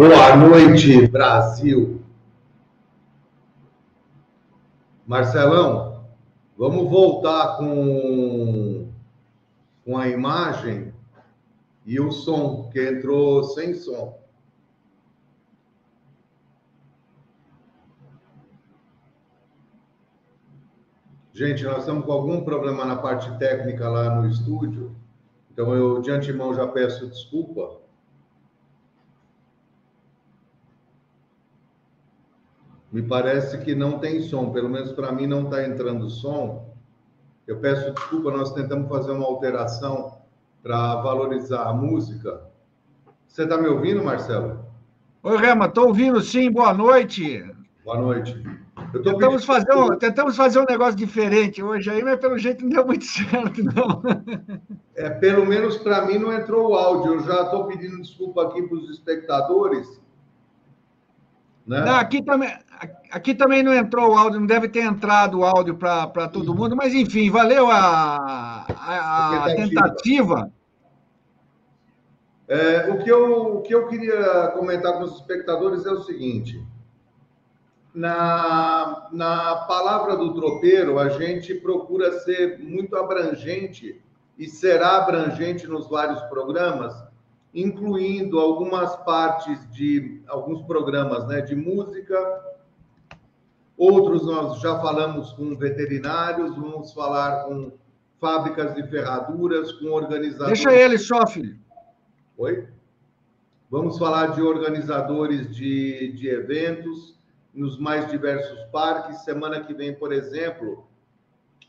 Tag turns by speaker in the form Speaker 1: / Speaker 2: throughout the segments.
Speaker 1: Boa noite, Brasil. Marcelão, vamos voltar com, com a imagem e o som, que entrou sem som. Gente, nós estamos com algum problema na parte técnica lá no estúdio, então eu de antemão já peço desculpa. Me parece que não tem som, pelo menos para mim não está entrando som. Eu peço desculpa, nós tentamos fazer uma alteração para valorizar a música. Você está me ouvindo, Marcelo?
Speaker 2: Oi, Rema, estou ouvindo sim, boa noite.
Speaker 1: Boa noite.
Speaker 2: Tentamos fazer, um, tentamos fazer um negócio diferente hoje aí, mas pelo jeito não deu muito certo, não.
Speaker 1: É, pelo menos para mim não entrou o áudio. Eu já estou pedindo desculpa aqui para os espectadores.
Speaker 2: Né? Não, aqui, também, aqui também não entrou o áudio, não deve ter entrado o áudio para todo mundo, mas enfim, valeu a, a, a tentativa.
Speaker 1: É, o, que eu, o que eu queria comentar com os espectadores é o seguinte na, na palavra do tropeiro, a gente procura ser muito abrangente e será abrangente nos vários programas, incluindo algumas partes de alguns programas né, de música, outros nós já falamos com veterinários, vamos falar com fábricas de ferraduras, com organizadores.
Speaker 2: Deixa ele só, filho.
Speaker 1: Oi? Vamos falar de organizadores de, de eventos nos mais diversos parques. Semana que vem, por exemplo,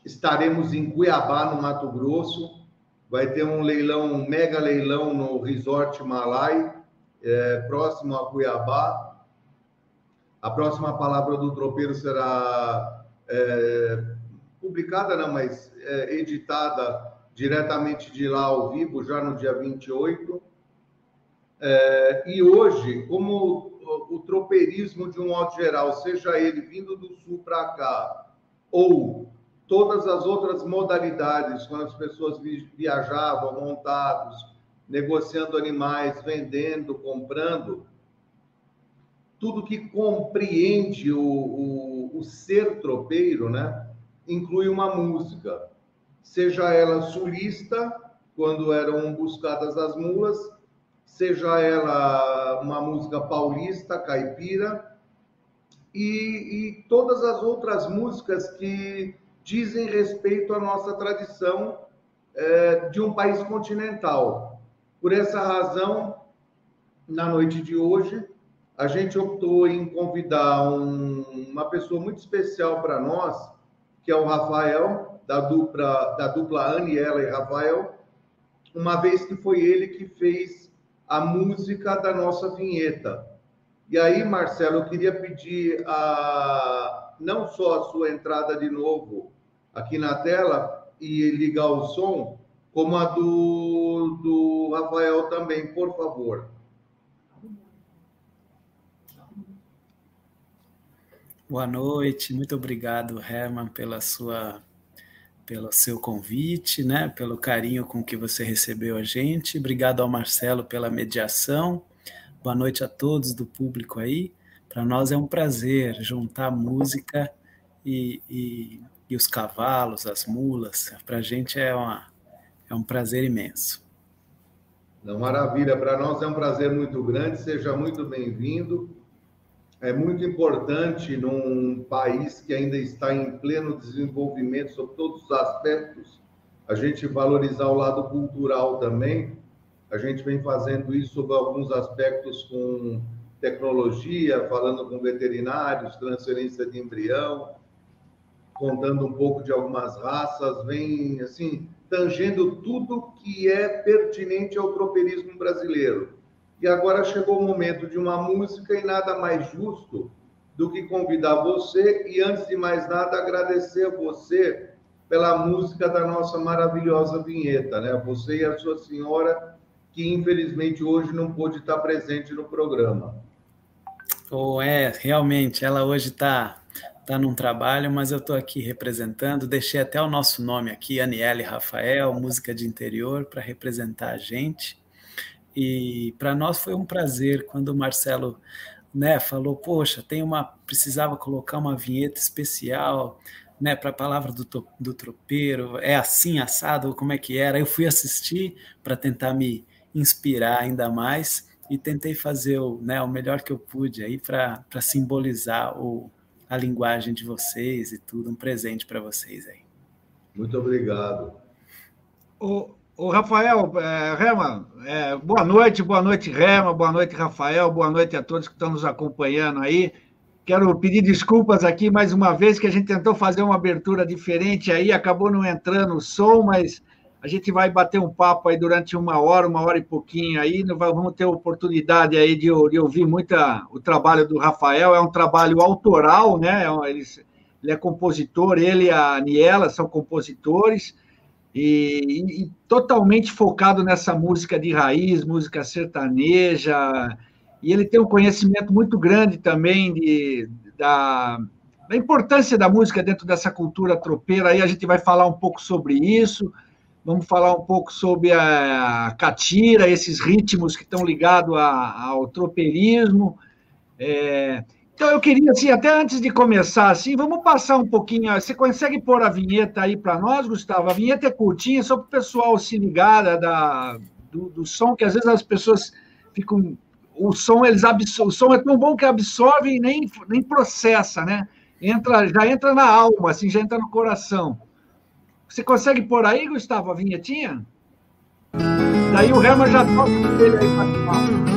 Speaker 1: estaremos em Cuiabá, no Mato Grosso. Vai ter um leilão, um mega leilão no Resort Malai, é, próximo a Cuiabá. A próxima palavra do tropeiro será é, publicada, não, mas é, editada diretamente de lá ao vivo, já no dia 28. É, e hoje, como o tropeirismo de um modo geral, seja ele vindo do sul para cá, ou todas as outras modalidades, quando as pessoas viajavam montados, negociando animais, vendendo, comprando, tudo que compreende o, o, o ser tropeiro, né, inclui uma música, seja ela sulista, quando eram buscadas as mulas, seja ela uma música paulista, caipira, e, e, todas as outras músicas que dizem respeito à nossa tradição é, de um país continental. Por essa razão, na noite de hoje, a gente optou em convidar um, uma pessoa muito especial para nós, que é o Rafael, da dupla, da dupla Aniela e Rafael, uma vez que foi ele que fez a música da nossa vinheta. E aí, Marcelo, eu queria pedir a, não só a sua entrada de novo aqui na tela e ligar o som, como a do, do Rafael também, por favor.
Speaker 3: Boa noite, muito obrigado, Herman, pela sua pelo seu convite, né, pelo carinho com que você recebeu a gente. Obrigado ao Marcelo pela mediação. Boa noite a todos do público aí. Para nós é um prazer juntar música e, e, e os cavalos, as mulas. Para a gente é, uma, é um prazer imenso.
Speaker 1: Não, maravilha. Para nós é um prazer muito grande. Seja muito bem-vindo é muito importante num país que ainda está em pleno desenvolvimento sobre todos os aspectos, a gente valorizar o lado cultural também. A gente vem fazendo isso sobre alguns aspectos com tecnologia, falando com veterinários, transferência de embrião, contando um pouco de algumas raças, vem assim, tangendo tudo que é pertinente ao tropeirismo brasileiro e agora chegou o momento de uma música e nada mais justo do que convidar você e, antes de mais nada, agradecer a você pela música da nossa maravilhosa vinheta, né? Você e a sua senhora, que infelizmente hoje não pôde estar presente no programa.
Speaker 3: Oh, é, realmente, ela hoje está tá num trabalho, mas eu estou aqui representando. Deixei até o nosso nome aqui, Aniele Rafael, música de interior, para representar a gente. E para nós foi um prazer quando o Marcelo né, falou, poxa, tem uma precisava colocar uma vinheta especial, né, para a palavra do, do tropeiro, é assim assado, como é que era? Eu fui assistir para tentar me inspirar ainda mais e tentei fazer o, né, o melhor que eu pude aí para simbolizar o, a linguagem de vocês e tudo, um presente para vocês aí.
Speaker 1: Muito obrigado.
Speaker 2: O, o Rafael, é, Rema, é, boa noite, boa noite, Rema, boa noite, Rafael, boa noite a todos que estão nos acompanhando aí. Quero pedir desculpas aqui mais uma vez, que a gente tentou fazer uma abertura diferente aí, acabou não entrando o som, mas a gente vai bater um papo aí durante uma hora, uma hora e pouquinho aí, vamos ter oportunidade aí de, de ouvir muita o trabalho do Rafael, é um trabalho autoral, né? É ele, ele é compositor, ele e a Niela são compositores, e, e, totalmente focado nessa música de raiz, música sertaneja, e ele tem um conhecimento muito grande também de, da, da importância da música dentro dessa cultura tropeira, aí. A gente vai falar um pouco sobre isso, Vamos falar um pouco sobre a catira, esses ritmos que estão ligados ao tropeirismo. É, então, eu queria, assim, até antes de começar, assim, vamos passar um pouquinho. Você consegue pôr a vinheta aí para nós, Gustavo? A vinheta é curtinha, só para o pessoal se ligar da, do, do, som, que às vezes as pessoas ficam. O som, eles absor... o som é tão bom que absorve e nem, nem processa, né? Entra, já entra na alma, assim, já entra no coração. Você consegue pôr aí, Gustavo, a vinhetinha? Daí o Herman já toca ele aí para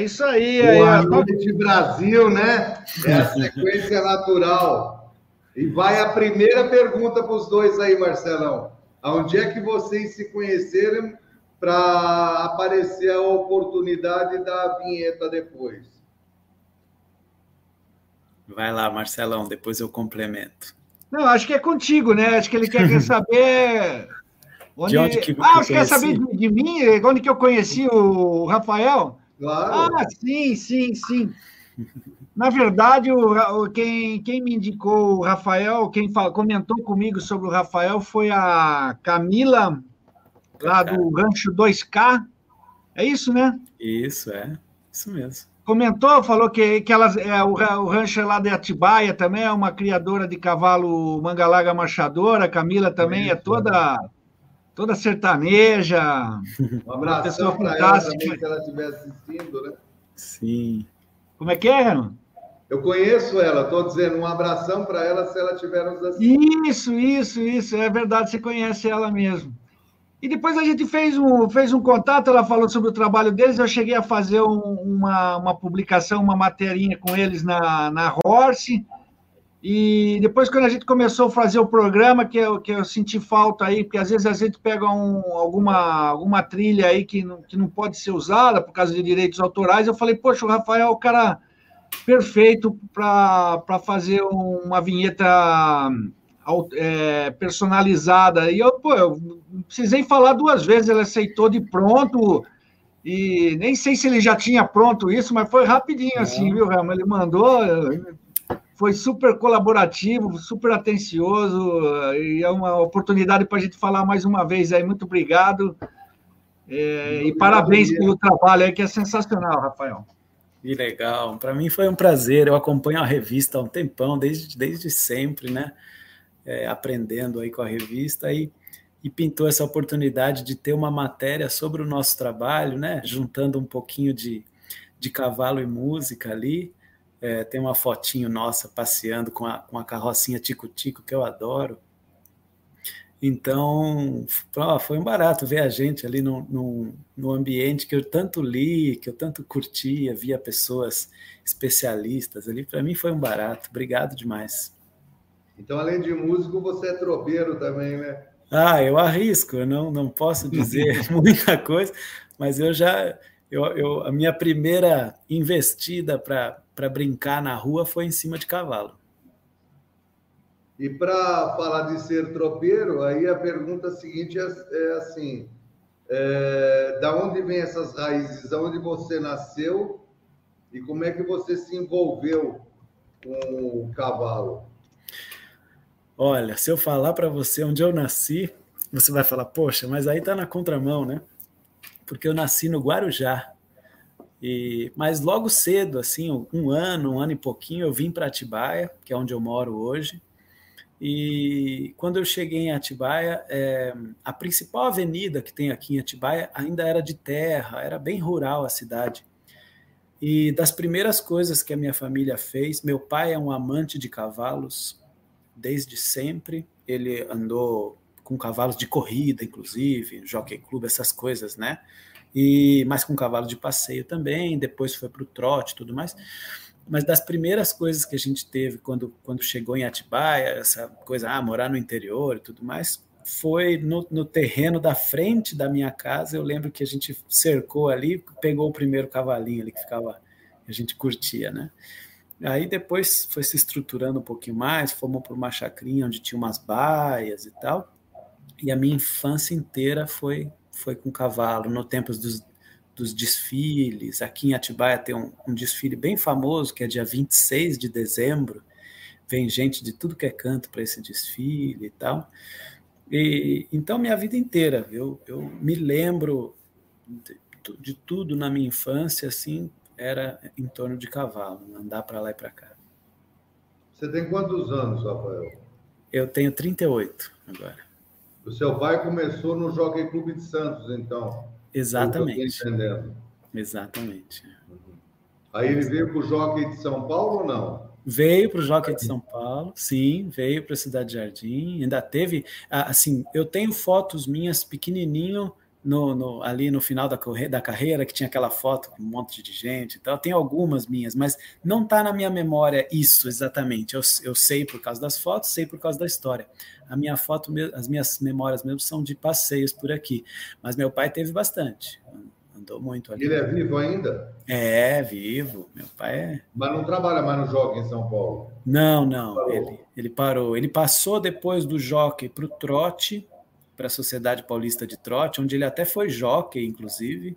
Speaker 2: É isso aí.
Speaker 1: Boa aí, noite, Brasil, né? É a sequência natural. E vai a primeira pergunta para os dois aí, Marcelão. Onde é que vocês se conheceram para aparecer a oportunidade da vinheta depois?
Speaker 3: Vai lá, Marcelão, depois eu complemento.
Speaker 2: Não, acho que é contigo, né? Acho que ele quer saber. Onde... De onde que ah, você quer saber de, de mim? Onde que eu conheci o Rafael?
Speaker 1: Claro.
Speaker 2: Ah, sim, sim, sim. Na verdade, o, quem, quem me indicou o Rafael, quem comentou comigo sobre o Rafael foi a Camila, lá do Rancho 2K. É isso, né?
Speaker 3: Isso, é. Isso mesmo.
Speaker 2: Comentou, falou que, que elas, é, o, o rancho é lá de Atibaia também, é uma criadora de cavalo mangalaga machadora. A Camila também é, é toda toda sertaneja.
Speaker 1: Um abraço para ela também, se ela estiver assistindo, né?
Speaker 3: Sim.
Speaker 2: Como é que é, Renan?
Speaker 1: Eu conheço ela, estou dizendo um abração para ela se ela estiver nos assistindo.
Speaker 2: Isso, isso, isso, é verdade, você conhece ela mesmo. E depois a gente fez um, fez um contato, ela falou sobre o trabalho deles, eu cheguei a fazer um, uma, uma publicação, uma materinha com eles na, na Horse, e depois, quando a gente começou a fazer o programa, que eu, que eu senti falta aí, porque às vezes a gente pega um, alguma, alguma trilha aí que não, que não pode ser usada por causa de direitos autorais, eu falei, poxa, o Rafael é o cara perfeito para fazer uma vinheta é, personalizada. E eu, pô, eu precisei falar duas vezes, ele aceitou de pronto. E nem sei se ele já tinha pronto isso, mas foi rapidinho assim, viu, Rama? Ele mandou, foi super colaborativo, super atencioso, e é uma oportunidade para a gente falar mais uma vez aí. Muito obrigado. É, e parabéns pelo trabalho aí, que é sensacional, Rafael.
Speaker 3: Que legal. Para mim foi um prazer. Eu acompanho a revista há um tempão, desde, desde sempre, né? É, aprendendo aí com a revista e, e pintou essa oportunidade de ter uma matéria sobre o nosso trabalho, né? Juntando um pouquinho de, de cavalo e música ali. É, tem uma fotinho nossa passeando com a, com a carrocinha Tico-Tico, que eu adoro. Então, foi um barato ver a gente ali no, no, no, ambiente que eu tanto li, que eu tanto curtia, via pessoas especialistas ali. Para mim foi um barato. Obrigado demais.
Speaker 1: Então, além de músico, você é tropeiro também, né?
Speaker 3: Ah, eu arrisco, eu não, não posso dizer muita coisa, mas eu já. Eu, eu, a minha primeira investida para para brincar na rua foi em cima de cavalo.
Speaker 1: E para falar de ser tropeiro, aí a pergunta seguinte é, é assim: é, da onde vem essas raízes? Onde você nasceu e como é que você se envolveu com o cavalo?
Speaker 3: Olha, se eu falar para você onde eu nasci, você vai falar, poxa, mas aí tá na contramão, né? Porque eu nasci no Guarujá. E, mas logo cedo, assim, um ano, um ano e pouquinho, eu vim para Atibaia, que é onde eu moro hoje. E quando eu cheguei em Atibaia, é, a principal avenida que tem aqui em Atibaia ainda era de terra, era bem rural a cidade. E das primeiras coisas que a minha família fez, meu pai é um amante de cavalos desde sempre. Ele andou com cavalos de corrida, inclusive, jockey club, essas coisas, né? E mas com cavalo de passeio também. Depois foi para o trote, tudo mais. Mas das primeiras coisas que a gente teve quando quando chegou em Atibaia, essa coisa, ah, morar no interior e tudo mais, foi no, no, terreno da frente da minha casa. Eu lembro que a gente cercou ali, pegou o primeiro cavalinho ali que ficava, a gente curtia, né? Aí depois foi se estruturando um pouquinho mais, fomos para uma chacrinha onde tinha umas baias e tal. E a minha infância inteira foi foi com cavalo, no tempo dos, dos desfiles. Aqui em Atibaia tem um, um desfile bem famoso, que é dia 26 de dezembro. Vem gente de tudo que é canto para esse desfile e tal. E, então, minha vida inteira, eu, eu me lembro de, de, tudo na minha infância, assim, era em torno de cavalo, andar para lá e para cá.
Speaker 1: Você tem quantos anos, Rafael?
Speaker 3: Eu tenho 38 agora.
Speaker 1: O seu pai começou no Jockey Clube de Santos, então?
Speaker 3: Exatamente. entendendo. Exatamente.
Speaker 1: Uhum. Aí ele veio para o Jockey de São Paulo ou não?
Speaker 3: Veio para o Jockey de São Paulo, sim, veio para a Cidade Jardim. Ainda teve, assim, eu tenho fotos minhas pequenininho no, no, ali no final da, da carreira, que tinha aquela foto com um monte de gente então Tem algumas minhas, mas não está na minha memória isso exatamente. Eu, eu sei por causa das fotos, sei por causa da história. A minha foto, as minhas memórias mesmo são de passeios por aqui. Mas meu pai teve bastante andou muito ali.
Speaker 1: Ele é vivo ainda?
Speaker 3: É, vivo. Meu pai é.
Speaker 1: Mas não trabalha mais no jockey em São Paulo?
Speaker 3: Não, não. Parou. Ele, ele parou. Ele passou depois do jockey para o trote, para a Sociedade Paulista de Trote, onde ele até foi jockey, inclusive.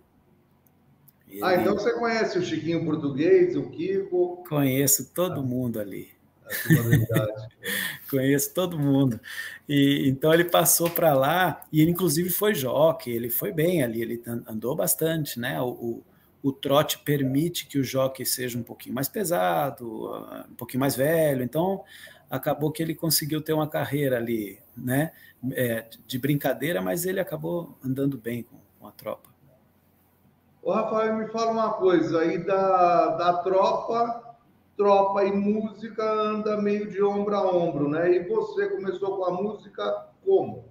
Speaker 1: Ele... Ah, então você conhece o Chiquinho Português, o Kiko?
Speaker 3: Conheço todo ah. mundo ali. Conheço todo mundo. E então ele passou para lá e ele inclusive foi jockey, ele foi bem ali, ele andou bastante, né? O, o, o trote permite que o jockey seja um pouquinho mais pesado, um pouquinho mais velho, então acabou que ele conseguiu ter uma carreira ali, né? É, de brincadeira, mas ele acabou andando bem com, com a tropa.
Speaker 1: Ô, Rafael, me fala uma coisa aí da, da tropa tropa e música anda meio de ombro a ombro, né? E você começou com a música como?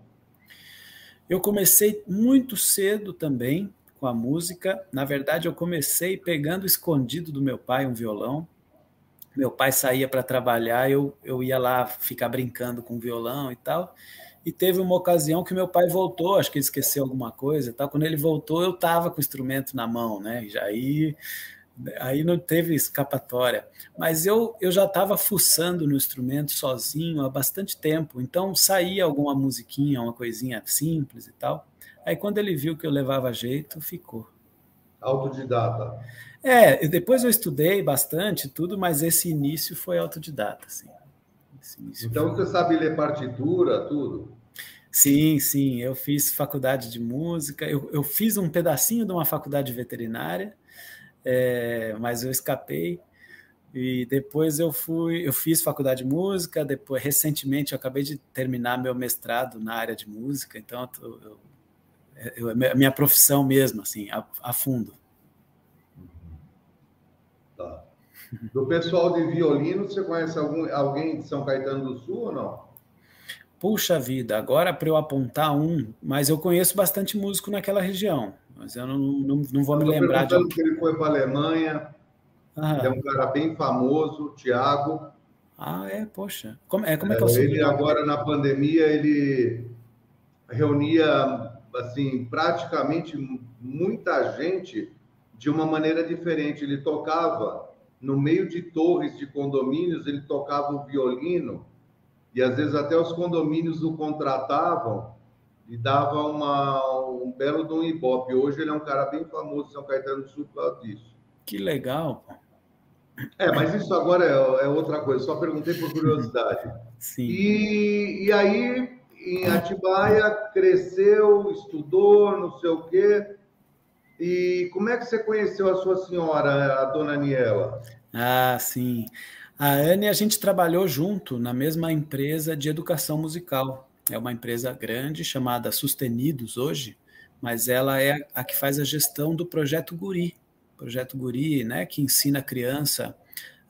Speaker 3: Eu comecei muito cedo também com a música. Na verdade, eu comecei pegando escondido do meu pai um violão. Meu pai saía para trabalhar, eu, eu ia lá ficar brincando com violão e tal. E teve uma ocasião que meu pai voltou, acho que ele esqueceu alguma coisa e tal. Quando ele voltou, eu estava com o instrumento na mão, né? E aí aí não teve escapatória. Mas eu, eu já estava fuçando no instrumento sozinho há bastante tempo, então saía alguma musiquinha, uma coisinha simples e tal. Aí quando ele viu que eu levava jeito, ficou.
Speaker 1: Autodidata.
Speaker 3: É, depois eu estudei bastante tudo, mas esse início foi autodidata, assim.
Speaker 1: Então foi... você sabe ler partitura, tudo?
Speaker 3: Sim, sim, eu fiz faculdade de música, eu, eu fiz um pedacinho de uma faculdade veterinária, é, mas eu escapei. E depois eu fui, eu fiz faculdade de música, depois recentemente eu acabei de terminar meu mestrado na área de música, então eu, eu, eu, a minha profissão mesmo, assim, a, a fundo.
Speaker 1: Tá. Do pessoal de violino, você conhece algum, alguém de São Caetano do Sul ou não?
Speaker 3: Puxa vida, agora para eu apontar um, mas eu conheço bastante músico naquela região, mas eu não, não, não vou eu me lembrar de.
Speaker 1: que ele foi para a Alemanha, ah. é um cara bem famoso, Tiago.
Speaker 3: Ah, é, poxa. Como é, como é que é, é
Speaker 1: Ele agora na pandemia ele reunia assim praticamente muita gente de uma maneira diferente. Ele tocava no meio de torres de condomínios, ele tocava o violino, e às vezes até os condomínios o contratavam e dava uma, um belo Dom Ibope. Hoje ele é um cara bem famoso São Caetano do Sul por causa disso.
Speaker 3: Que legal.
Speaker 1: É, mas isso agora é, é outra coisa, só perguntei por curiosidade.
Speaker 3: Sim.
Speaker 1: E, e aí, em Atibaia, cresceu, estudou, não sei o quê. E como é que você conheceu a sua senhora, a dona Aniela?
Speaker 3: Ah, sim. A Anne, a gente trabalhou junto na mesma empresa de educação musical. É uma empresa grande chamada Sustenidos hoje, mas ela é a que faz a gestão do projeto Guri. Projeto Guri, né, que ensina a criança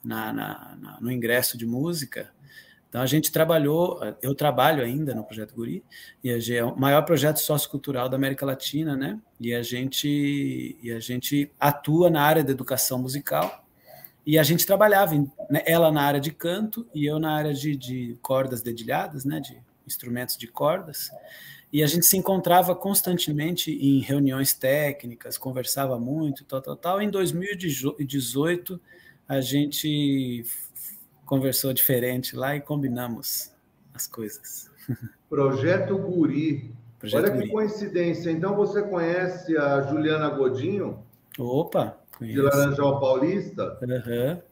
Speaker 3: na, na, na, no ingresso de música. Então a gente trabalhou, eu trabalho ainda no Projeto Guri, e é o maior projeto sociocultural da América Latina, né? E a gente e a gente atua na área da educação musical e a gente trabalhava, né, ela na área de canto e eu na área de, de cordas dedilhadas, né, de instrumentos de cordas. E a gente se encontrava constantemente em reuniões técnicas, conversava muito, tal, tal, tal. Em 2018, a gente conversou diferente lá e combinamos as coisas.
Speaker 1: Projeto Guri. Projeto Olha Guri. que coincidência. Então você conhece a Juliana Godinho?
Speaker 3: Opa!
Speaker 1: Conheço. de Laranjal Paulista.
Speaker 3: Uhum.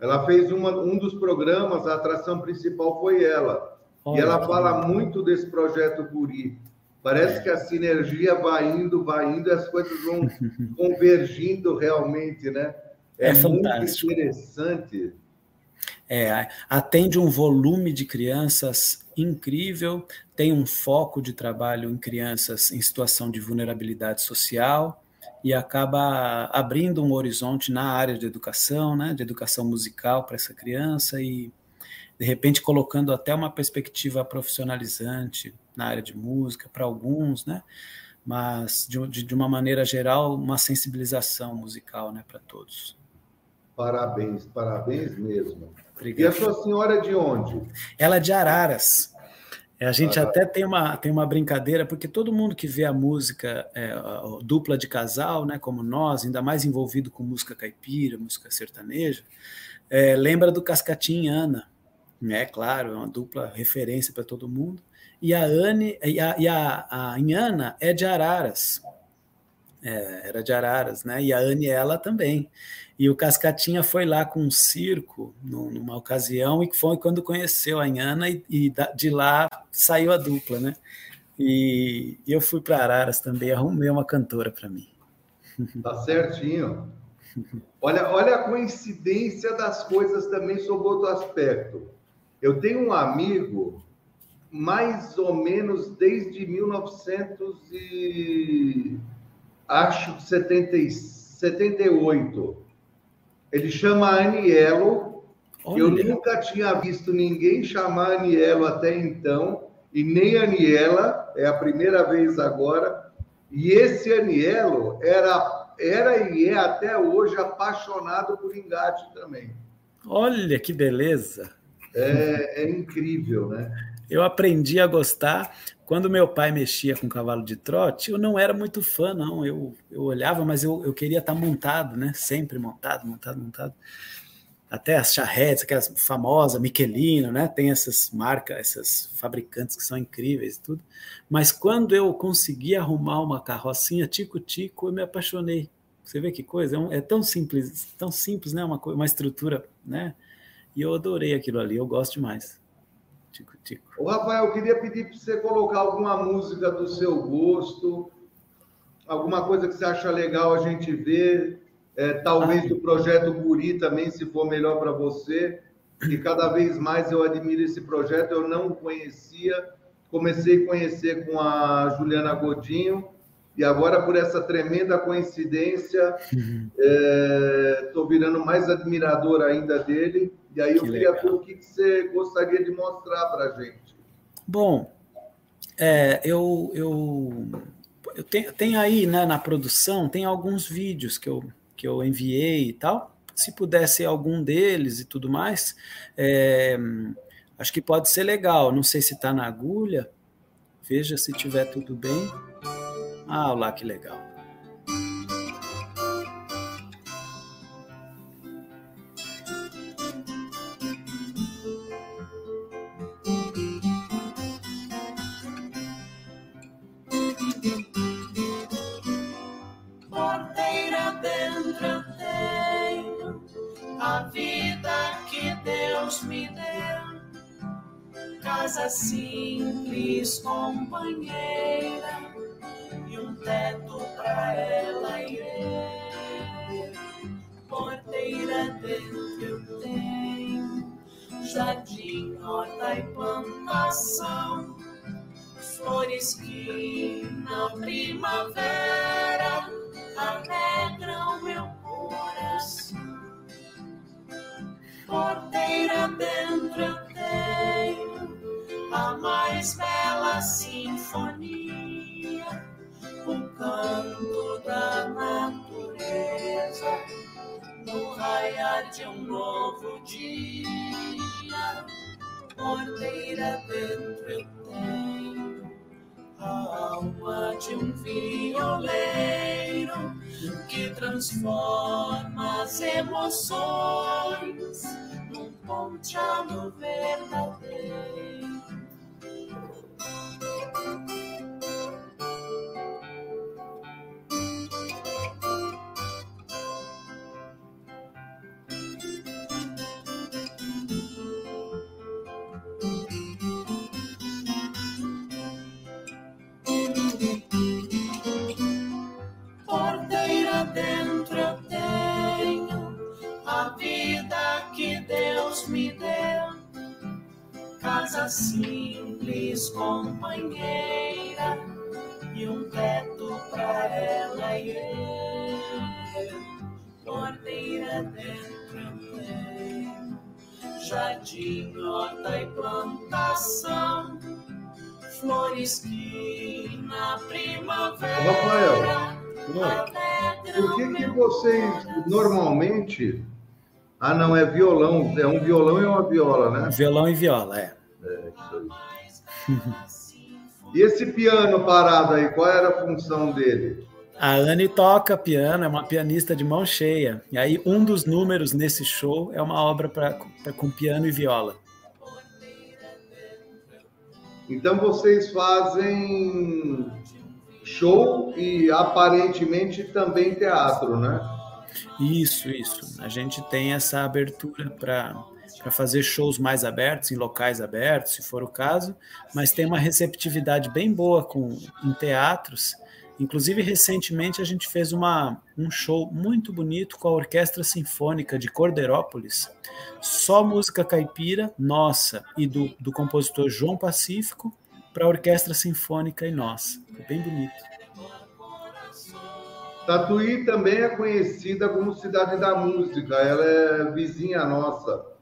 Speaker 1: Ela fez uma, um dos programas, a atração principal foi ela. e ela fala muito desse projeto Guri. Parece que a sinergia vai indo, vai indo, e as coisas vão convergindo realmente, né?
Speaker 3: É, é muito
Speaker 1: interessante.
Speaker 3: É, atende um volume de crianças incrível, tem um foco de trabalho em crianças em situação de vulnerabilidade social, e acaba abrindo um horizonte na área de educação, né, de educação musical para essa criança e de repente colocando até uma perspectiva profissionalizante na área de música para alguns, né, mas de, de, uma maneira geral uma sensibilização musical, né, para todos.
Speaker 1: Parabéns, parabéns mesmo. Obrigado. E a sua senhora é de onde?
Speaker 3: Ela é de Araras. É, a gente ah, até tem uma, tem uma brincadeira, porque todo mundo que vê a música é, a dupla de casal, né, como nós, ainda mais envolvido com música caipira, música sertaneja, é, lembra do Cascatinha Ana. É claro, é uma dupla referência para todo mundo. E a Anne e a, e a, a Inhana é de Araras. É, era de Araras, né? E a Anne ela também. E o Cascatinha foi lá com um circo numa ocasião e foi quando conheceu a Inhana e, e de lá saiu a dupla, né? E, eu fui para Araras também, arrumei uma cantora para mim.
Speaker 1: Tá certinho. Olha, olha a coincidência das coisas também sob outro aspecto. Eu tenho um amigo, mais ou menos desde 1900 e acho 70, 78 ele chama Anielo. Olha. Eu nunca tinha visto ninguém chamar Anielo até então, e nem Aniela, é a primeira vez agora. E esse Anielo era, era e é até hoje apaixonado por engate também.
Speaker 3: Olha que beleza!
Speaker 1: É, é incrível, né?
Speaker 3: Eu aprendi a gostar quando meu pai mexia com cavalo de trote, eu não era muito fã, não. Eu, eu olhava, mas eu, eu queria estar montado, né? Sempre montado, montado, montado. Até as charretes, aquelas famosas, Michelino, né? Tem essas marcas, essas fabricantes que são incríveis e tudo. Mas quando eu consegui arrumar uma carrocinha tico-tico, eu me apaixonei. Você vê que coisa? É, um, é tão simples, tão simples, né? Uma, uma estrutura, né? E eu adorei aquilo ali, eu gosto demais.
Speaker 1: Tico. Ô, Rafael, eu queria pedir para você colocar alguma música do seu gosto, alguma coisa que você acha legal a gente ver, é, talvez ah. do projeto Guri também, se for melhor para você, que cada vez mais eu admiro esse projeto, eu não o conhecia, comecei a conhecer com a Juliana Godinho, e agora, por essa tremenda coincidência, estou uhum. é, virando mais admirador ainda dele. E aí eu que queria ver o que você gostaria de mostrar para a gente.
Speaker 3: Bom, é, eu, eu, eu tenho, tenho, aí né, na produção, tem alguns vídeos que eu, que eu enviei e tal. Se pudesse algum deles e tudo mais, é, acho que pode ser legal. Não sei se está na agulha. Veja se tiver tudo bem. Ah, lá que legal.
Speaker 4: Companheira, e um teto pra ela e eu. Porteira dentro eu tenho, jardim, horta e plantação, flores que na primavera alegram meu coração. Porteira dentro sinfonia, o canto da natureza no raiar de um novo dia. Porteira dentro eu tenho a alma de um violeiro que transforma as emoções num ponteado verdadeiro. Porteira dentro eu tenho a vida que Deus me deu. Casa simples, companheira, e um teto pra ela e eu. Porteira dentro eu tenho jardim, horta e plantação, flores que na primavera.
Speaker 1: Rafael, por que, que vocês normalmente. Ah, não, é violão. É um violão e uma viola, né?
Speaker 3: Violão e viola, é.
Speaker 1: Aí. E esse piano parado aí, qual era a função dele?
Speaker 3: A Anne toca piano, é uma pianista de mão cheia. E aí, um dos números nesse show é uma obra pra, pra com piano e viola.
Speaker 1: Então vocês fazem show e aparentemente também teatro, né?
Speaker 3: Isso, isso. A gente tem essa abertura para para fazer shows mais abertos, em locais abertos, se for o caso, mas tem uma receptividade bem boa com em teatros. Inclusive, recentemente a gente fez uma, um show muito bonito com a Orquestra Sinfônica de Cordeirópolis, só música caipira, nossa, e do, do compositor João Pacífico, para a Orquestra Sinfônica e nossa. Foi bem bonito.
Speaker 1: Tatuí também é conhecida como cidade da música, ela é vizinha nossa.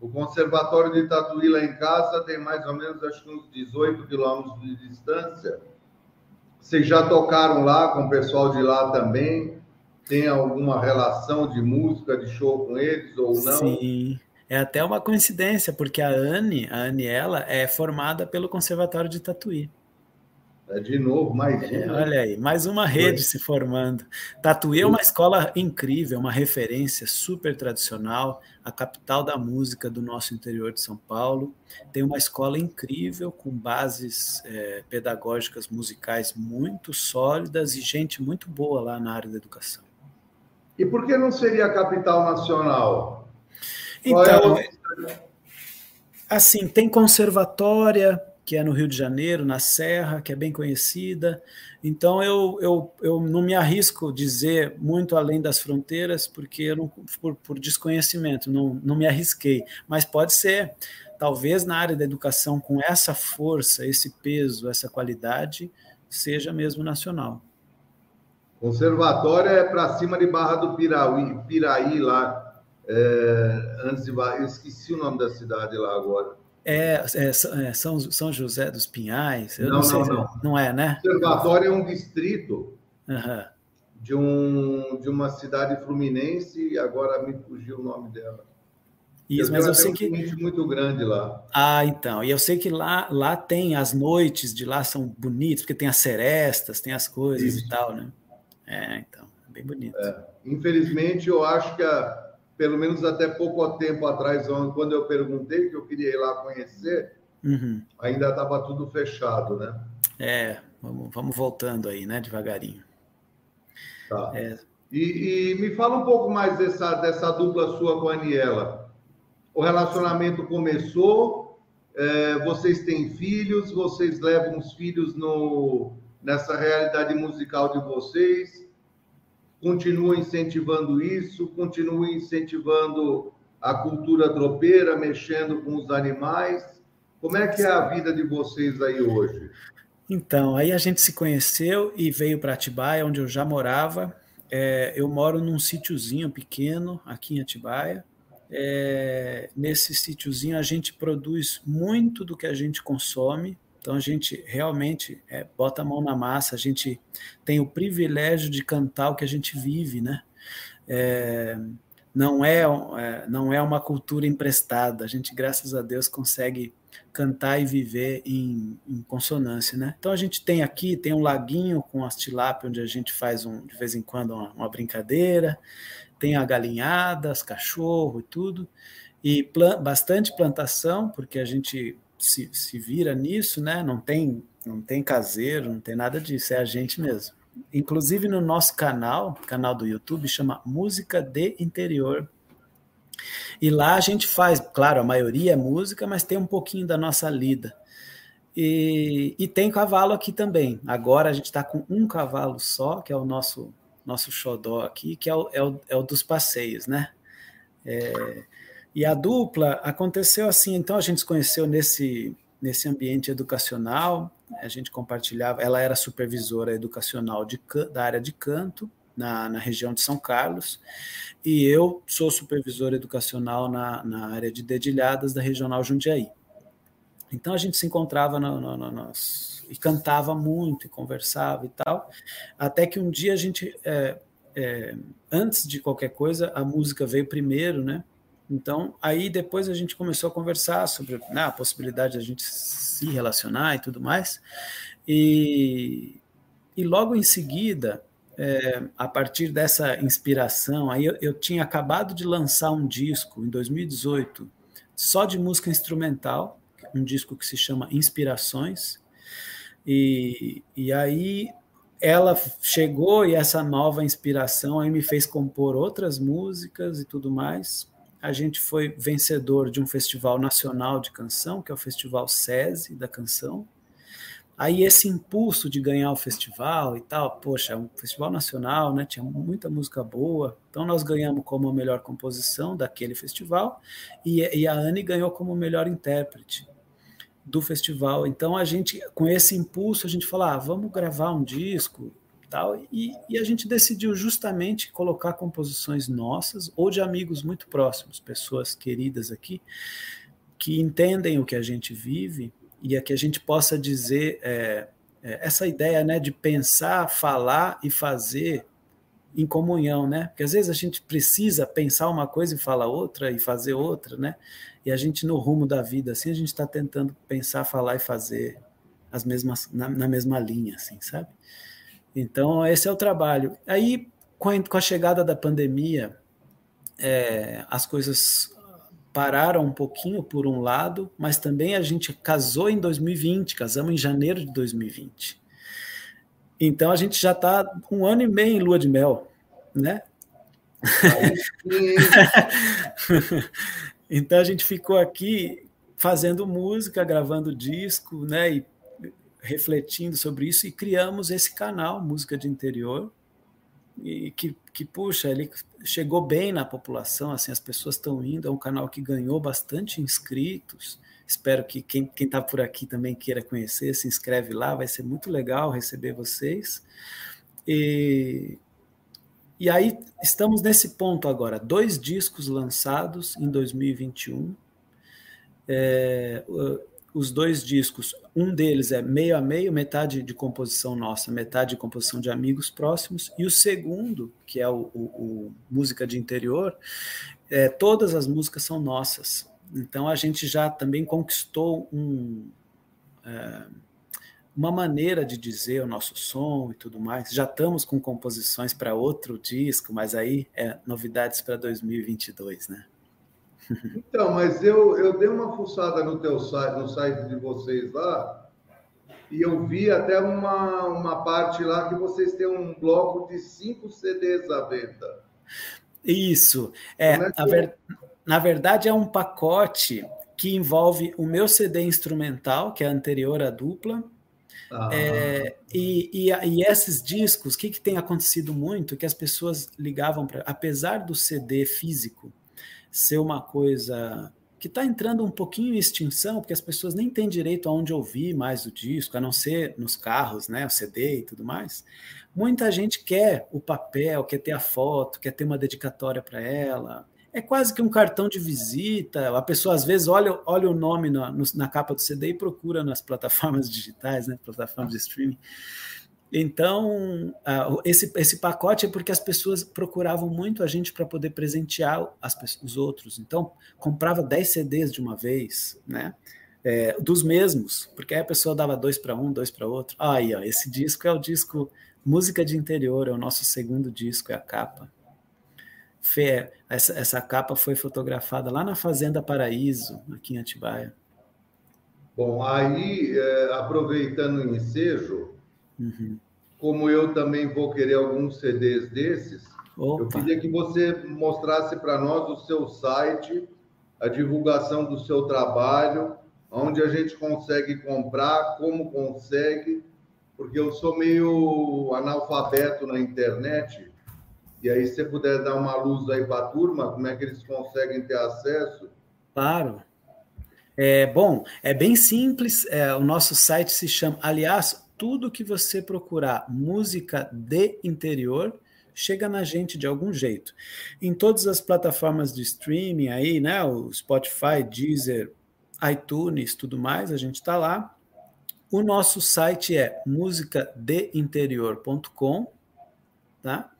Speaker 1: O Conservatório de Tatuí lá em casa tem mais ou menos, acho que uns 18 quilômetros de distância. Vocês já tocaram lá com o pessoal de lá também? Tem alguma relação de música, de show com eles ou não?
Speaker 3: Sim. É até uma coincidência, porque a Anne, a Aniela, é formada pelo Conservatório de Tatuí.
Speaker 1: É de novo, mais um.
Speaker 3: É,
Speaker 1: né?
Speaker 3: olha aí, mais uma rede se formando. Tatuí é uma escola incrível, uma referência super tradicional, a capital da música do nosso interior de São Paulo. Tem uma escola incrível, com bases é, pedagógicas musicais muito sólidas e gente muito boa lá na área da educação.
Speaker 1: E por que não seria a capital nacional? É
Speaker 3: Então,
Speaker 1: o-
Speaker 3: assim, tem conservatória, que é no Rio de Janeiro, na Serra, que é bem conhecida. Então, eu, eu, eu não me arrisco dizer muito além das fronteiras, porque eu não, por, por desconhecimento, não, não me arrisquei. Mas pode ser, talvez na área da educação, com essa força, esse peso, essa qualidade, seja mesmo nacional.
Speaker 1: Conservatório é para cima de Barra do Piraí, Piraí lá. é, antes de eu esqueci o nome da cidade lá agora.
Speaker 3: É, é, é São, São José dos Pinhais? Eu
Speaker 1: Não,
Speaker 3: não, sei.
Speaker 1: não, não.
Speaker 3: é, né?
Speaker 1: Conservatório é um distrito
Speaker 3: Aham.
Speaker 1: de, um, de uma cidade fluminense, e agora me fugiu o nome dela.
Speaker 3: Isso, mas
Speaker 1: tenho
Speaker 3: eu sei
Speaker 1: um
Speaker 3: que.
Speaker 1: muito grande lá.
Speaker 3: Ah, então. E eu sei que lá, lá tem as noites de lá são bonitas, porque tem as serestas, tem as coisas
Speaker 1: Isso.
Speaker 3: e tal, né? É, então, é bem bonito.
Speaker 1: Infelizmente, eu acho que, a- pelo menos até pouco tempo atrás, quando eu perguntei que eu queria ir lá conhecer,
Speaker 3: Uhum.
Speaker 1: ainda estava tudo fechado, né?
Speaker 3: É, vamos, vamos voltando aí, né, devagarinho.
Speaker 1: Tá.
Speaker 3: É.
Speaker 1: E E, me fala um pouco mais dessa, dessa dupla sua com a Aniela. O relacionamento começou, é, vocês têm filhos, vocês levam os filhos no, nessa realidade musical de vocês, continuam incentivando isso, continuam incentivando a cultura dropeira, mexendo com os animais. Como é que é a vida de vocês aí hoje?
Speaker 3: Então, aí a gente se conheceu e veio para Atibaia, onde eu já morava. É, eu moro num sítiozinho pequeno aqui em Atibaia. É, nesse sítiozinho a gente produz muito do que a gente consome. Então a gente realmente é, bota a mão na massa. A gente tem o privilégio de cantar o que a gente vive, né? É, não é, é, não é uma cultura emprestada. A gente, graças a Deus, consegue cantar e viver em, em, consonância, né? Então a gente tem aqui, tem um laguinho com as tilápias, onde a gente faz um, de vez em quando uma, uma brincadeira, tem a galinhada, os cachorros e tudo, e bastante plantação, porque a gente se, se vira nisso, né? Não tem, não tem caseiro, não tem nada disso, é a gente mesmo. Inclusive no nosso canal, canal do YouTube, chama Música de Interior. E lá a gente faz, claro, a maioria é música, mas tem um pouquinho da nossa lida. E, e tem cavalo aqui também. Agora a gente está com um cavalo só, que é o nosso nosso xodó aqui, que é o, é o, é o dos passeios, né? É, e a dupla aconteceu assim, então a gente se conheceu nesse, nesse ambiente educacional, a gente compartilhava, ela era supervisora educacional de, da área de canto, na, na região de São Carlos, e eu sou supervisor educacional na, na área de dedilhadas da regional Jundiaí. Então a gente se encontrava no, no, no, e cantava muito, e conversava e tal, até que um dia a gente, é, é, antes de qualquer coisa, a música veio primeiro, né? Então, aí depois a gente começou a conversar sobre né, a possibilidade de a gente se relacionar e tudo mais. E, e logo em seguida, é, a partir dessa inspiração, aí eu, eu, tinha acabado de lançar um disco em 2018, só de música instrumental, um disco que se chama Inspirações. E, e aí ela chegou e essa nova inspiração aí me fez compor outras músicas e tudo mais a gente foi vencedor de um festival nacional de canção, que é o Festival SESI da canção. Aí esse impulso de ganhar o festival e tal, poxa, é um festival nacional, né? Tinha muita música boa. Então nós ganhamos como a melhor composição daquele festival e, e a Anne ganhou como melhor intérprete do festival. Então a gente, com esse impulso, a gente falou, ah, vamos gravar um disco tal, e, e, a gente decidiu justamente colocar composições nossas ou de amigos muito próximos, pessoas queridas aqui, que entendem o que a gente vive e a que a gente possa dizer é, é, essa ideia né, de pensar, falar e fazer em comunhão, né? Porque às vezes a gente precisa pensar uma coisa e falar outra e fazer outra, né? E a gente no rumo da vida assim a gente está tentando pensar, falar e fazer as mesmas na, na mesma linha, assim, sabe? Então, esse é o trabalho. Aí, com a, com a chegada da pandemia, é, as coisas pararam um pouquinho por um lado, mas também a gente casou em 2020, casamos em janeiro de 2020. Então a gente já está um ano e meio em lua de mel, né? então a gente ficou aqui fazendo música, gravando disco, né? E refletindo sobre isso e criamos esse canal Música de Interior e que, que puxa, ele chegou bem na população, assim, as pessoas estão indo, é um canal que ganhou bastante inscritos, espero que quem está por aqui também queira conhecer, se inscreve lá, vai ser muito legal receber vocês, e, e aí estamos nesse ponto agora, dois discos lançados em 2021, é, os dois discos, um deles é meio a meio, metade de composição nossa, metade de composição de amigos próximos, e o segundo, que é o, o, o Música de Interior, é, todas as músicas são nossas. Então a gente já também conquistou um, é, uma maneira de dizer o nosso som e tudo mais. Já estamos com composições para outro disco, mas aí é novidades para 2022, né?
Speaker 1: Então, mas eu, eu dei uma fuçada no teu site, no site de vocês lá, E eu vi até uma, uma parte lá que vocês têm um bloco de cinco CDs à venda.
Speaker 3: Isso. É, é a ver... Na verdade, é um pacote que envolve o meu CD instrumental, que é anterior à dupla, ah. É, e, e, e, esses discos, o que, que tem acontecido muito? Que as pessoas ligavam para. Apesar do CD físico ser uma coisa que está entrando um pouquinho em extinção, porque as pessoas nem têm direito aonde ouvir mais o disco, a não ser nos carros, né, o CD e tudo mais. Muita gente quer o papel, quer ter a foto, quer ter uma dedicatória para ela. É quase que um cartão de visita. A pessoa às vezes olha, olha o nome na, na capa do CD e procura nas plataformas digitais, né, plataformas de streaming. Então, uh, esse, esse pacote é porque as pessoas procuravam muito a gente para poder presentear os outros. Então, comprava 10 CDs de uma vez, né? É, dos mesmos, porque aí a pessoa dava dois para um, dois para outro. Aí, ó, esse disco é o disco Música de Interior, é o nosso segundo disco, é a capa. Fé, essa, essa capa foi fotografada lá na Fazenda Paraíso, aqui em Atibaia.
Speaker 1: Bom, aí, é, aproveitando o ensejo, Uhum. Como eu também vou querer alguns CDs desses, Opa. eu queria que você mostrasse para nós o seu site, a divulgação do seu trabalho, onde a gente consegue comprar, como consegue, porque eu sou meio analfabeto na internet. E aí, se você puder dar uma luz aí para a turma, como é que eles conseguem ter acesso?
Speaker 3: Claro. É, bom, é bem simples. É, o nosso site se chama, aliás, tudo que você procurar música de interior chega na gente de algum jeito. Em todas as plataformas de streaming aí, né, o Spotify, Deezer, iTunes, tudo mais, a gente está lá. O nosso site é musicadeinterior.com, tá?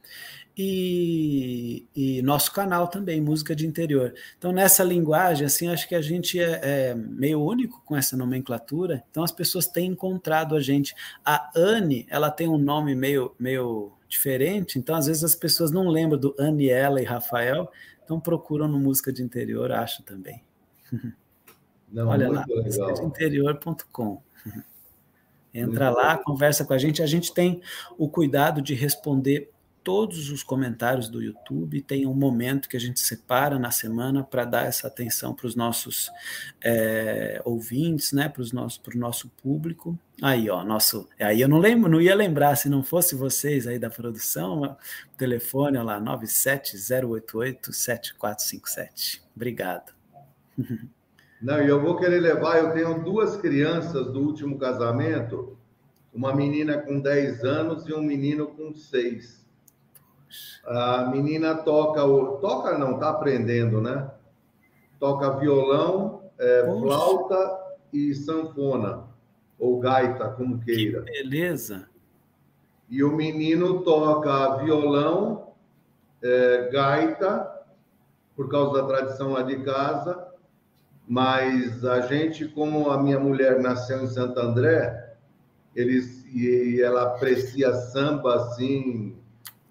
Speaker 3: E, e, nosso canal também, Música de Interior. Então, nessa linguagem, assim, acho que a gente é, é, meio único com essa nomenclatura, então as pessoas têm encontrado a gente. A Anne, ela tem um nome meio, meio diferente, então às vezes as pessoas não lembram do Aniela e Rafael, então procuram no Música de Interior, acho também. Não, Olha lá, músicadeinterior.com. Entra muito lá, legal. conversa com a gente. A gente tem o cuidado de responder todos os comentários do YouTube, tem um momento que a gente separa na semana para dar essa atenção para os nossos é, ouvintes, né, para nosso, o nosso público. Aí, ó, nosso. Aí eu não lembro, não ia lembrar se não fosse vocês aí da produção, o telefone, lá, 97088-7457. Obrigado.
Speaker 1: Não, e eu vou querer levar, eu tenho duas crianças do último casamento, uma menina com 10 anos e um menino com 6. A menina toca, o, toca não, tá aprendendo, né? Toca violão, é, flauta e sanfona, ou gaita, como queira.
Speaker 3: Que beleza!
Speaker 1: E o menino toca violão, é, gaita, por causa da tradição lá de casa, mas a gente, como a minha mulher nasceu em Santo André, eles, e ela aprecia samba assim,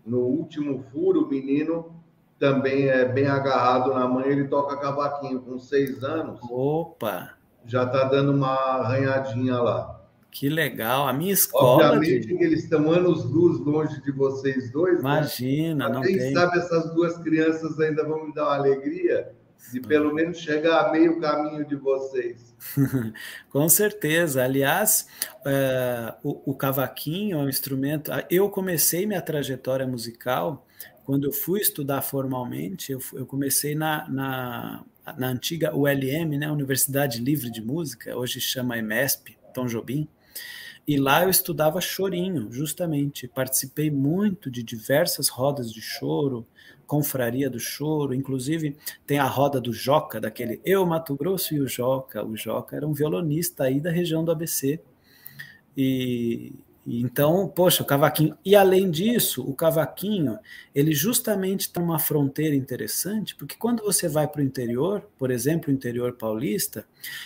Speaker 1: no último furo, o menino também é bem agarrado na mãe, ele toca cavaquinho com seis anos.
Speaker 3: Opa!
Speaker 1: Já está dando uma arranhadinha lá.
Speaker 3: Que legal. A minha escola.
Speaker 1: Obviamente de... que eles estão anos luz longe de vocês dois.
Speaker 3: Né? Imagina, né? não
Speaker 1: quem tem. sabe essas duas crianças ainda vão me dar uma alegria de pelo menos chegar a meio caminho de vocês.
Speaker 3: Com certeza. Aliás, é, o, o, cavaquinho é um instrumento. Eu comecei minha trajetória musical quando eu fui estudar formalmente. Eu, eu comecei na, na, na, antiga ULM, né, Universidade Livre de Música, hoje chama EMESP, Tom Jobim. E lá eu estudava chorinho, justamente. Participei muito de diversas rodas de choro, Confraria do Choro, inclusive tem a roda do Joca, daquele Eu, Mato Grosso e o Joca. O Joca era um violonista aí da região do ABC. E, e então, poxa, o cavaquinho. E além disso, o cavaquinho, ele justamente está numa fronteira interessante, porque quando você vai para o interior, por exemplo, o interior paulista,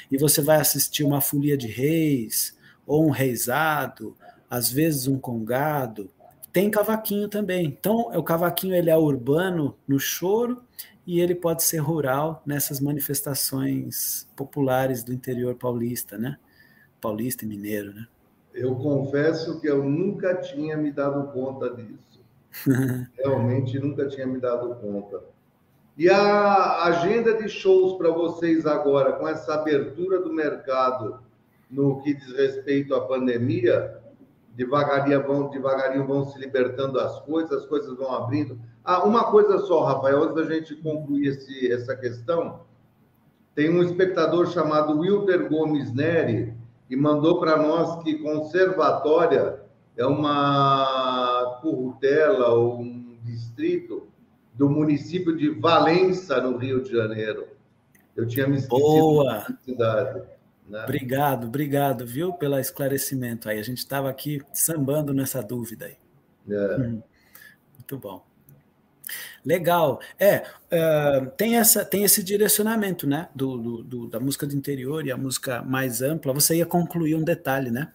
Speaker 3: e você vai assistir uma folia de reis, ou um reisado, às vezes um congado, tem cavaquinho também. Então, o cavaquinho ele é urbano no choro e ele pode ser rural nessas manifestações populares do interior paulista, né? Paulista e mineiro, né?
Speaker 1: Eu confesso que eu nunca tinha me dado conta disso. Realmente nunca tinha me dado conta. E a agenda de shows para vocês agora, com essa abertura do mercado no que diz respeito à pandemia, devagarinho vão, devagarinho vão se libertando as coisas, as coisas vão abrindo. Ah, uma coisa só, Rafael, antes da gente concluir esse, essa questão, tem um espectador chamado Wilber Gomes Neri e mandou para nós que conservatória é uma currutela ou um distrito do município de Valença, no Rio de Janeiro. Eu tinha me esquecido
Speaker 3: Boa. da cidade. Né? Obrigado, obrigado, viu, pelo esclarecimento aí. A gente estava aqui sambando nessa dúvida aí. É. Hum, muito bom. Legal. É, uh, tem, essa, tem esse direcionamento, né? Do, do, do, da música do interior e a música mais ampla. Você ia concluir um detalhe, né?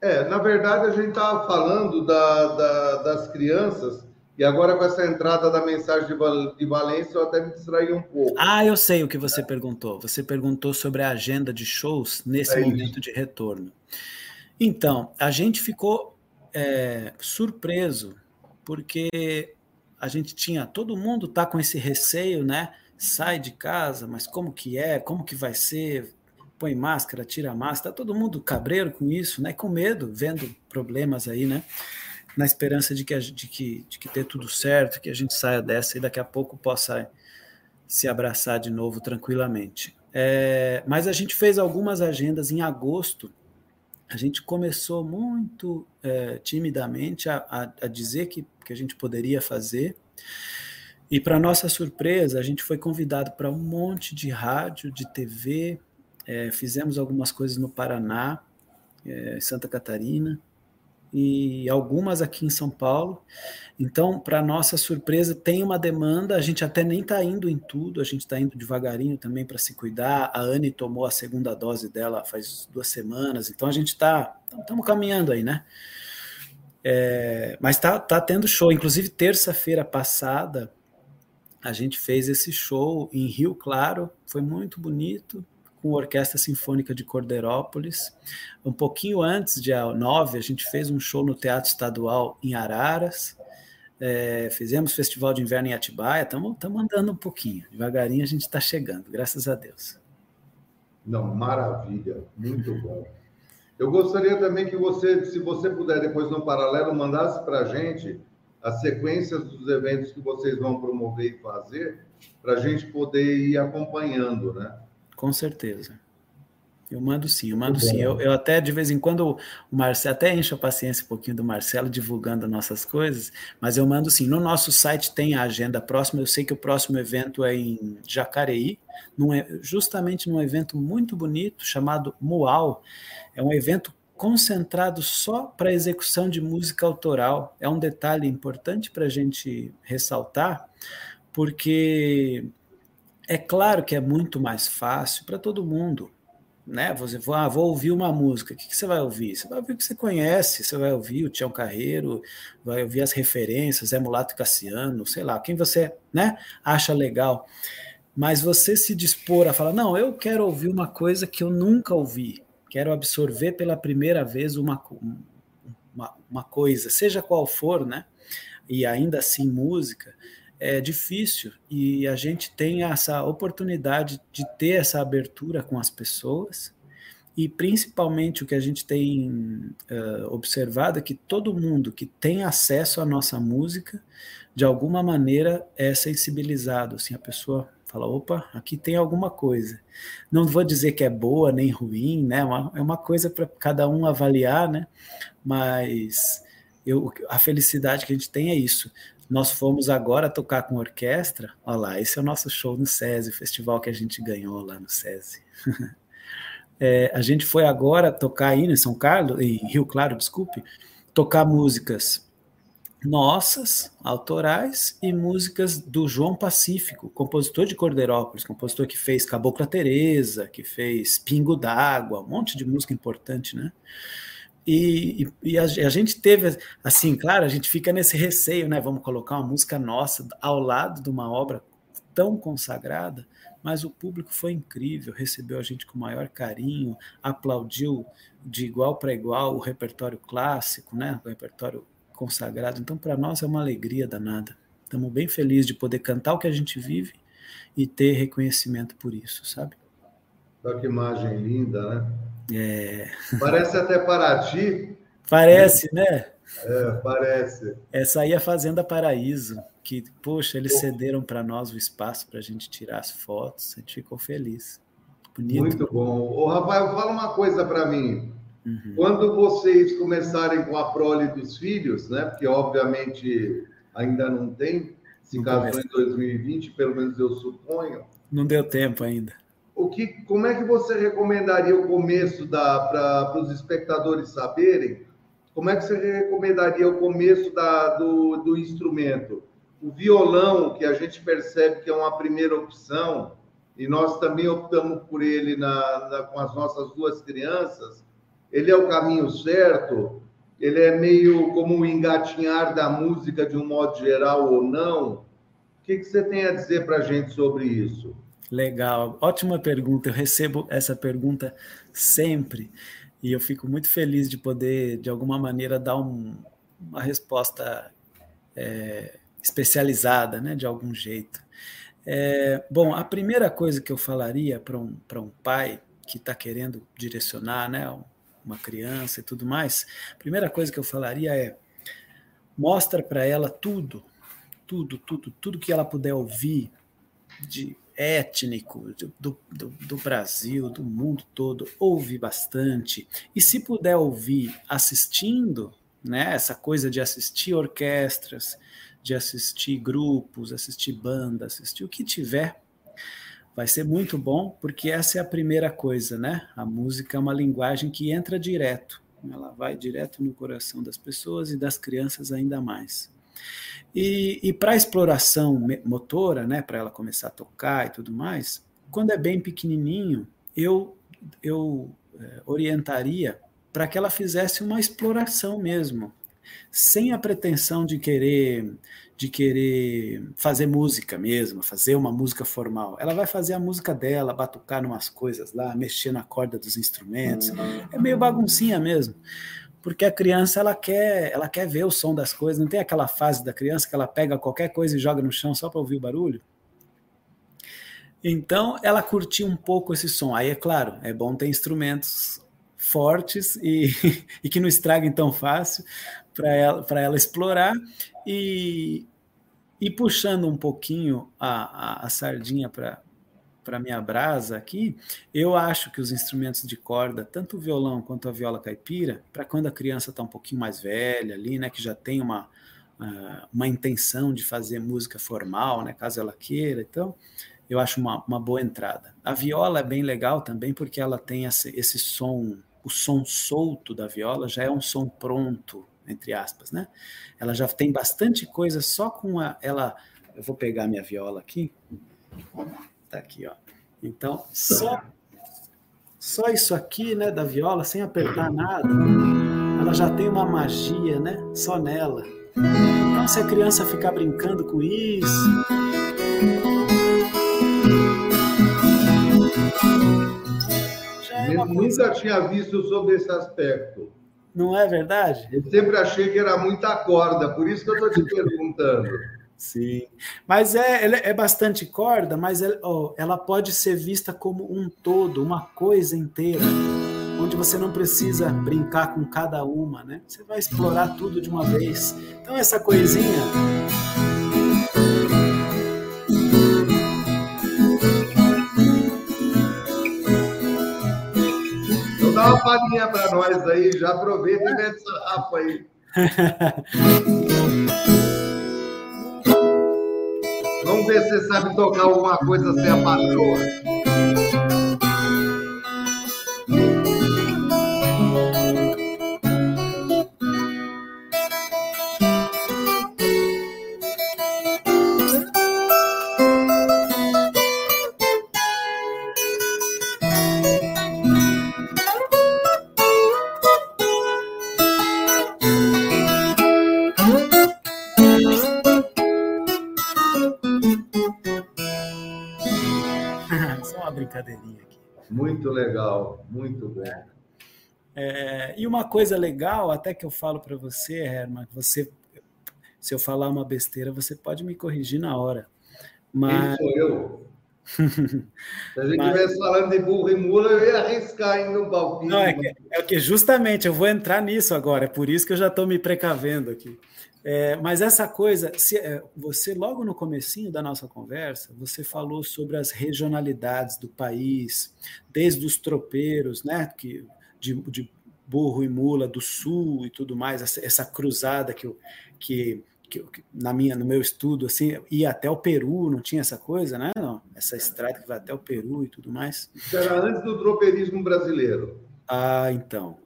Speaker 1: É, na verdade, a gente estava falando da, da, das crianças e agora, com essa entrada da mensagem de Valência, eu até me distraí um pouco.
Speaker 3: Ah, eu sei o que você perguntou. Você perguntou sobre a agenda de shows nesse é momento de retorno. Então, a gente ficou é, surpreso, porque a gente tinha. Todo mundo está com esse receio, né? Sai de casa, mas como que é? Como que vai ser? Põe máscara, tira máscara. Tá todo mundo cabreiro com isso, né? Com medo, vendo problemas aí, né? Na esperança de que, de, que, de que dê tudo certo, que a gente saia dessa e daqui a pouco possa se abraçar de novo tranquilamente. É, mas a gente fez algumas agendas em agosto. A gente começou muito é, timidamente a, a, a, dizer que, que a gente poderia fazer. E, para nossa surpresa, a gente foi convidado para um monte de rádio, de TV, é, fizemos algumas coisas no Paraná, é, Santa Catarina, e algumas aqui em São Paulo. Então, para nossa surpresa, tem uma demanda. A gente até nem está indo em tudo, a gente está indo devagarinho também para se cuidar. A Anne tomou a segunda dose dela faz duas semanas, então a gente está estamos caminhando aí, né? É, mas tá, tá tendo show. Inclusive, terça-feira passada, a gente fez esse show em Rio Claro, foi muito bonito com a Orquestra Sinfônica de Cordeirópolis. Um pouquinho antes, dia 9, a gente fez um show no Teatro Estadual em Araras. É, fizemos Festival de Inverno em Atibaia. Estamos andando um pouquinho. Devagarinho a gente está chegando, graças a Deus.
Speaker 1: Não, maravilha. Muito bom. Eu gostaria também que você, se você puder, depois no paralelo, mandasse para a gente as sequências dos eventos que vocês vão promover e fazer, para a gente poder ir acompanhando, né?
Speaker 3: Com certeza. Eu mando sim, eu mando sim. Eu, eu, até, de vez em quando, o Marcelo, até encho a paciência um pouquinho do Marcelo divulgando nossas coisas, mas eu mando sim. No nosso site tem a agenda próxima, eu sei que o próximo evento é em Jacareí, num, justamente num evento muito bonito chamado Mual. É um evento concentrado só para execução de música autoral. É um detalhe importante para a gente ressaltar, porque é claro que é muito mais fácil para todo mundo. Né? Você ah, vou ouvir uma música. O que, que, você vai ouvir? Você vai ouvir o que você conhece, você vai ouvir o Tião Carreiro, vai ouvir as referências, Zé Mulato Cassiano, sei lá, quem você né, acha legal. Mas você se dispor a falar, não, eu quero ouvir uma coisa que eu nunca ouvi, quero absorver pela primeira vez uma, uma, uma coisa, seja qual for, né? E ainda assim música, é difícil e a gente tem essa oportunidade de ter essa abertura com as pessoas. E principalmente o que a gente tem uh, observado é que todo mundo que tem acesso à nossa música de alguma maneira é sensibilizado. Assim a pessoa fala opa aqui tem alguma coisa. Não vou dizer que é boa nem ruim né? Uma, é uma coisa para cada um avaliar né? Mas eu, a felicidade que a gente tem é isso nós fomos agora tocar com orquestra. Olha lá, esse é o nosso show no SESI, o festival que a gente ganhou lá no SESI. é, a gente foi agora tocar aí em São Carlos, em Rio Claro, desculpe, tocar músicas nossas, autorais, e músicas do João Pacífico, compositor de Cordeirópolis, compositor que fez Cabocla Teresa, que fez Pingo d'Água, um monte de música importante, né? E, e, a, a, gente teve, assim, claro, a gente fica nesse receio, né? Vamos colocar uma música nossa ao lado de uma obra tão consagrada, mas o público foi incrível, recebeu a gente com o maior carinho, aplaudiu de igual para igual o repertório clássico, né? o repertório consagrado. Então, para nós é uma alegria danada. Estamos bem felizes de poder cantar o que a gente vive e ter reconhecimento por isso, sabe?
Speaker 1: Olha que imagem linda, né?
Speaker 3: É.
Speaker 1: Parece até Paraty.
Speaker 3: Parece, né?
Speaker 1: É, parece.
Speaker 3: Essa aí é a Fazenda Paraíso, que, poxa, eles cederam para nós o espaço para a gente tirar as fotos, a gente ficou feliz.
Speaker 1: Bonito. Muito bom. Ô, Rafael, fala uma coisa para mim. Uhum. Quando vocês começarem com a prole dos filhos, né? Porque obviamente ainda não tem, se não casou começa. em 2020, pelo menos eu suponho.
Speaker 3: Não deu tempo ainda.
Speaker 1: O que, como é que você recomendaria o começo para os espectadores saberem? Como é que você recomendaria o começo da, do, do instrumento? O violão, que a gente percebe que é uma primeira opção, e nós também optamos por ele na, na, com as nossas duas crianças, ele é o caminho certo? Ele é meio como o engatinhar da música de um modo geral ou não? O que, que você tem a dizer para a gente sobre isso?
Speaker 3: Legal, ótima pergunta. Eu recebo essa pergunta sempre e eu fico muito feliz de poder, de alguma maneira, dar um, uma resposta é, especializada, né, de algum jeito. É, bom, a primeira coisa que eu falaria para um, um pai que está querendo direcionar né, uma criança e tudo mais, a primeira coisa que eu falaria é mostra para ela tudo, tudo, tudo, tudo que ela puder ouvir de étnico do, do, do, Brasil, do mundo todo, ouve bastante. E se puder ouvir assistindo, né, essa coisa de assistir orquestras, de assistir grupos, assistir bandas, assistir o que tiver, vai ser muito bom, porque essa é a primeira coisa, né? A música é uma linguagem que entra direto, ela vai direto no coração das pessoas e das crianças ainda mais. E, e para exploração motora, né, para ela começar a tocar e tudo mais, quando é bem pequenininho, eu, eu é, orientaria para que ela fizesse uma exploração mesmo, sem a pretensão de querer de querer fazer música mesmo, fazer uma música formal. Ela vai fazer a música dela, batucar umas coisas lá, mexer na corda dos instrumentos. É meio baguncinha mesmo. Porque a criança ela quer, ela quer ver o som das coisas, não tem aquela fase da criança que ela pega qualquer coisa e joga no chão só para ouvir o barulho. Então, ela curtiu um pouco esse som. Aí, é claro, é bom ter instrumentos fortes e, e que não estraguem tão fácil para ela, ela explorar e, e puxando um pouquinho a, a, a sardinha para para minha brasa aqui, eu acho que os instrumentos de corda, tanto o violão quanto a viola caipira, para quando a criança está um pouquinho mais velha ali, né, que já tem uma, uh, uma intenção de fazer música formal, né, caso ela queira, então eu acho uma, uma boa entrada. A viola é bem legal também porque ela tem esse, esse som, o som solto da viola já é um som pronto, entre aspas, né? Ela já tem bastante coisa só com a, ela. Eu vou pegar minha viola aqui. Tá aqui, ó. Então, só só isso aqui, né, da viola, sem apertar nada, ela já tem uma magia, né? Só nela. Então, se a criança ficar brincando com isso,
Speaker 1: é Nunca tinha visto sobre esse aspecto.
Speaker 3: Não é verdade?
Speaker 1: Eu sempre achei que era muita corda, por isso que eu estou te perguntando.
Speaker 3: Sim, mas é, é bastante corda, mas ela, ó, ela pode ser vista como um todo, uma coisa inteira, onde você não precisa brincar com cada uma, né? Você vai explorar tudo de uma vez. Então essa coisinha
Speaker 1: então dá uma palhinha para nós aí, já aproveita e mete essa rapa aí. Vamos ver se você sabe tocar alguma coisa sem a patroa.
Speaker 3: Brincadeirinha aqui.
Speaker 1: Muito legal, muito bom.
Speaker 3: É, e uma coisa legal, até que eu falo para você, Herman, você, se eu falar uma besteira, você pode me corrigir na hora.
Speaker 1: Mas... Quem sou eu? Se a gente estivesse falando de burro e mula, eu ia arriscar em um palpite.
Speaker 3: Não, é que, é que justamente eu vou entrar nisso agora, é por isso que eu já estou me precavendo aqui. É, mas essa coisa, se, é, você logo no comecinho da nossa conversa, você falou sobre as regionalidades do país, desde os tropeiros, né, que, de, de burro e mula do sul e tudo mais, essa, essa cruzada que, que, que, na minha, no meu estudo, assim, ia até o Peru, não tinha essa coisa, né? Não, essa estrada que vai até o Peru e tudo mais.
Speaker 1: Isso era antes do tropeirismo brasileiro.
Speaker 3: Ah, então.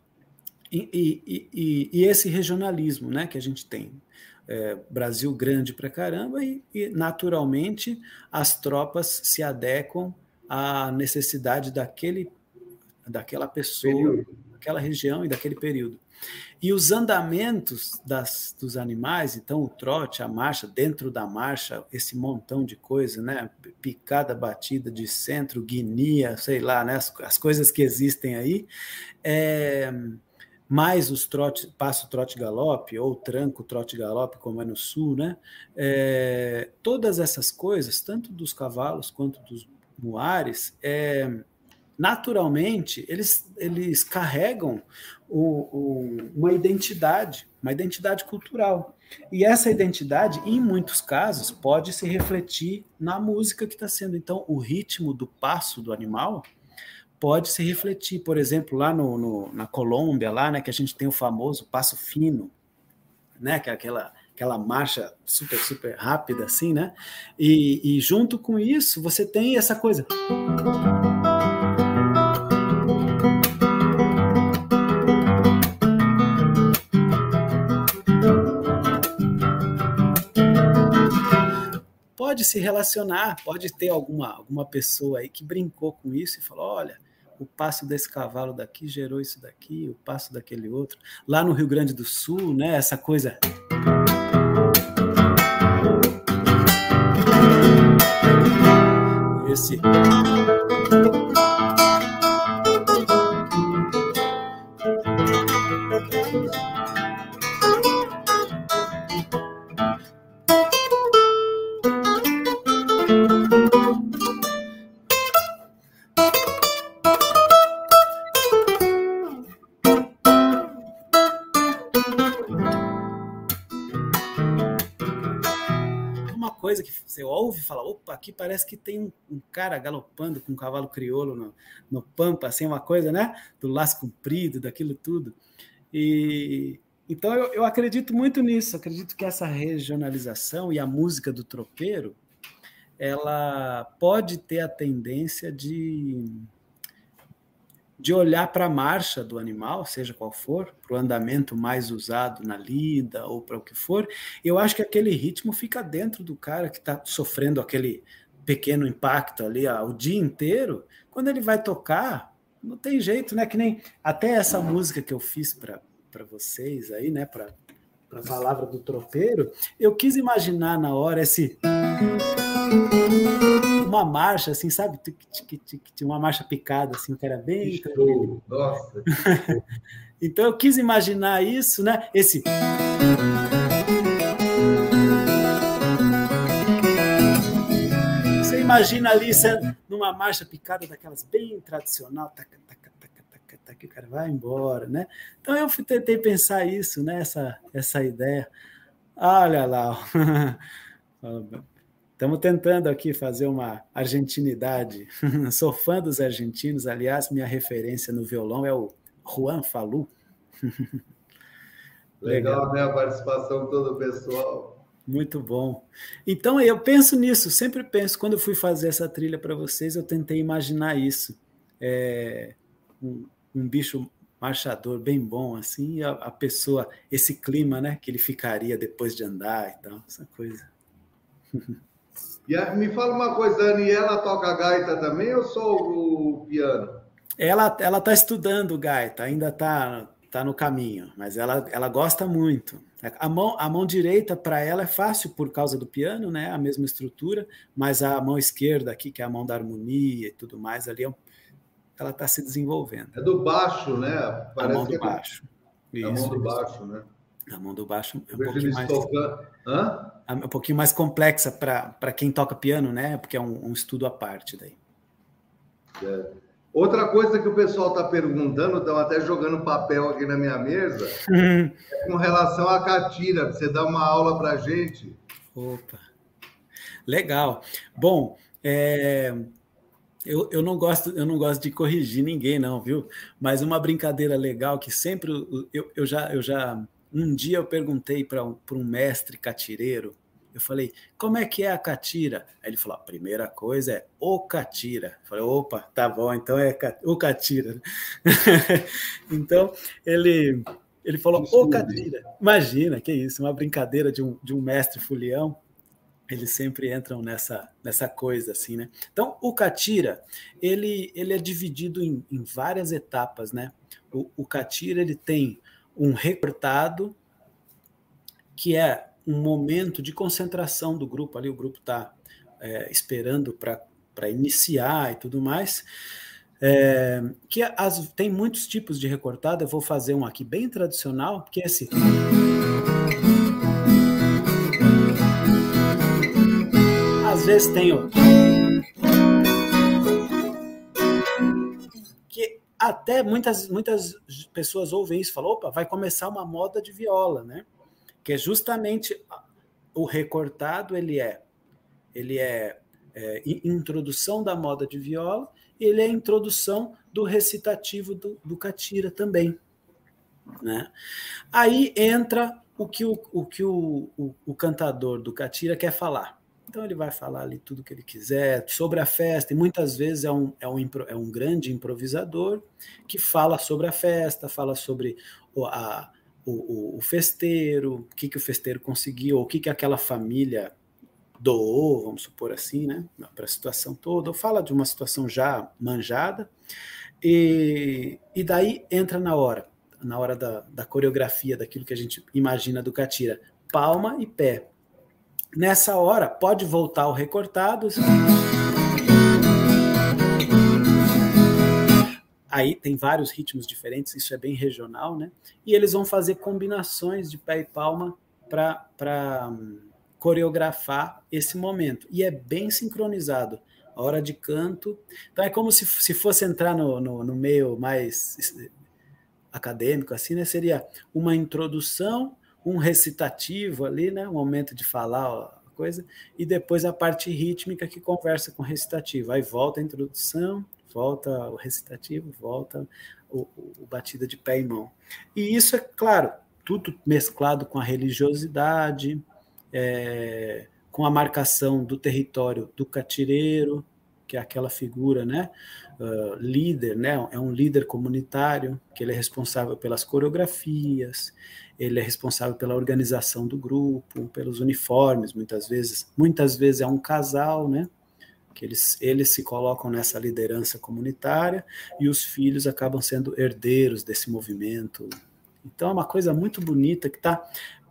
Speaker 3: E, e, e, e esse regionalismo, né, que a gente tem é, Brasil grande para caramba e, e, naturalmente, as tropas se adequam à necessidade daquele, daquela pessoa, período. daquela região e daquele período. E os andamentos das, dos animais, então o trote, a marcha, dentro da marcha, esse montão de coisa, né? Picada, batida de centro, guinia, sei lá, né? As, as coisas que existem aí. É, mais os trote, passo trote galope, ou tranco trote galope, como é no sul, né? É, todas essas coisas, tanto dos cavalos quanto dos muares, é, naturalmente eles, eles carregam o, o, uma identidade, uma identidade cultural. E essa identidade, em muitos casos, pode se refletir na música que está sendo. Então, o ritmo do passo do animal pode se refletir, por exemplo, lá no, no, na Colômbia, lá, né, que a gente tem o famoso passo fino, né, que é aquela aquela marcha super super rápida assim, né? E, e junto com isso você tem essa coisa. pode se relacionar, pode ter alguma, alguma pessoa aí que brincou com isso e falou: olha, o passo desse cavalo daqui gerou isso daqui, o passo daquele outro. Lá no Rio Grande do Sul, né, essa coisa. Esse. Aqui parece que tem um, um cara galopando com um cavalo crioulo no, no pampa, assim, uma coisa, né? Do laço comprido, daquilo tudo. E então eu, eu acredito muito nisso, acredito que essa regionalização e a música do tropeiro, ela pode ter a tendência de de olhar para a marcha do animal, seja qual for, para o andamento mais usado na lida ou para o que for, eu acho que aquele ritmo fica dentro do cara que está sofrendo aquele pequeno impacto ali ó, o dia inteiro. Quando ele vai tocar, não tem jeito, né? Que nem até essa música que eu fiz para vocês aí, né? Para a palavra do tropeiro, eu quis imaginar na hora esse uma marcha, assim, sabe? Uma marcha picada, assim, que era bem.
Speaker 1: Show. Nossa.
Speaker 3: então eu quis imaginar isso, né? Esse. Você imagina ali numa marcha picada daquelas bem tradicional, taca, taca, taca, taca, taca, o cara vai embora, né? Então eu tentei pensar isso, né? Essa, essa ideia. Olha lá. Estamos tentando aqui fazer uma argentinidade. Sou fã dos argentinos, aliás, minha referência no violão é o Juan Falu.
Speaker 1: Legal, Legal, né? A participação todo pessoal.
Speaker 3: Muito bom. Então, eu penso nisso, sempre penso. Quando eu fui fazer essa trilha para vocês, eu tentei imaginar isso. É, um, um, bicho marchador bem bom, assim, a, a, pessoa, esse clima, né, que ele ficaria depois de andar e tal, essa coisa.
Speaker 1: E a, me fala uma coisa, Dani, ela toca gaita também ou só o piano?
Speaker 3: Ela ela está estudando gaita, ainda está tá no caminho, mas ela, ela gosta muito. A mão, a mão direita para ela é fácil por causa do piano, né? A mesma estrutura, mas a mão esquerda aqui, que é a mão da harmonia e tudo mais, ali é ela está se desenvolvendo.
Speaker 1: É do baixo, né?
Speaker 3: Parece a mão do é baixo.
Speaker 1: É a mão do baixo, né?
Speaker 3: A mão do baixo é um pouquinho mais. Hã? É um pouquinho mais complexa para quem toca piano, né? Porque é um, um estudo à parte daí.
Speaker 1: É. Outra coisa que o pessoal está perguntando, estão até jogando papel aqui na minha mesa, é com relação à catira. Você dá uma aula para gente?
Speaker 3: Opa, legal. Bom, é, eu, eu, não gosto, eu não gosto de corrigir ninguém, não, viu? Mas uma brincadeira legal que sempre eu, eu já eu já um dia eu perguntei para um, um mestre catireiro, eu falei, como é que é a catira? Aí ele falou, a primeira coisa é o catira. Eu falei, opa, tá bom, então é o catira. então, ele, ele falou, o catira. Imagina, que isso, uma brincadeira de um, de um mestre fulião. Eles sempre entram nessa, nessa coisa assim, né? Então, o catira, ele, ele é dividido em, em várias etapas, né? O, o catira, ele tem um recortado, que é um momento de concentração do grupo, ali o grupo está é, esperando para iniciar e tudo mais. É, que as, tem muitos tipos de recortado, eu vou fazer um aqui bem tradicional, que é esse. Às vezes tem o. até muitas, muitas pessoas ouvem isso e falam, opa, vai começar uma moda de viola, né? Que é justamente o recortado, ele é, ele é, é introdução da moda de viola, e ele é introdução do recitativo do, do catira também. Né? Aí entra o que o, o, que o, o, o cantador do catira quer falar. Então ele vai falar ali tudo que ele quiser sobre a festa, e muitas vezes é um, é um, é um grande improvisador que fala sobre a festa, fala sobre o, a, o, o, festeiro, o que, que o festeiro conseguiu, o que, que aquela família doou, vamos supor assim, né, para a situação toda, ou fala de uma situação já manjada, e, e daí entra na hora, na hora da, da coreografia, daquilo que a gente imagina do Catira, palma e pé. Nessa hora, pode voltar o recortado. Aí tem vários ritmos diferentes, isso é bem regional, né? E eles vão fazer combinações de pé e palma para um, coreografar esse momento. E é bem sincronizado. A hora de canto. Então é como se, se fosse entrar no, no, no meio mais acadêmico, assim, né? Seria uma introdução um recitativo ali, né, um momento de falar coisa, e depois a parte rítmica que conversa com o recitativo. Aí volta a introdução, volta o recitativo, volta o, o, o batida de pé e mão. E isso é claro, tudo mesclado com a religiosidade, é, com a marcação do território do catireiro, que é aquela figura, né, uh, líder, né, é um líder comunitário, que ele é responsável pelas coreografias, ele é responsável pela organização do grupo, pelos uniformes, muitas vezes. Muitas vezes é um casal, né? Que eles, eles se colocam nessa liderança comunitária e os filhos acabam sendo herdeiros desse movimento. Então é uma coisa muito bonita que está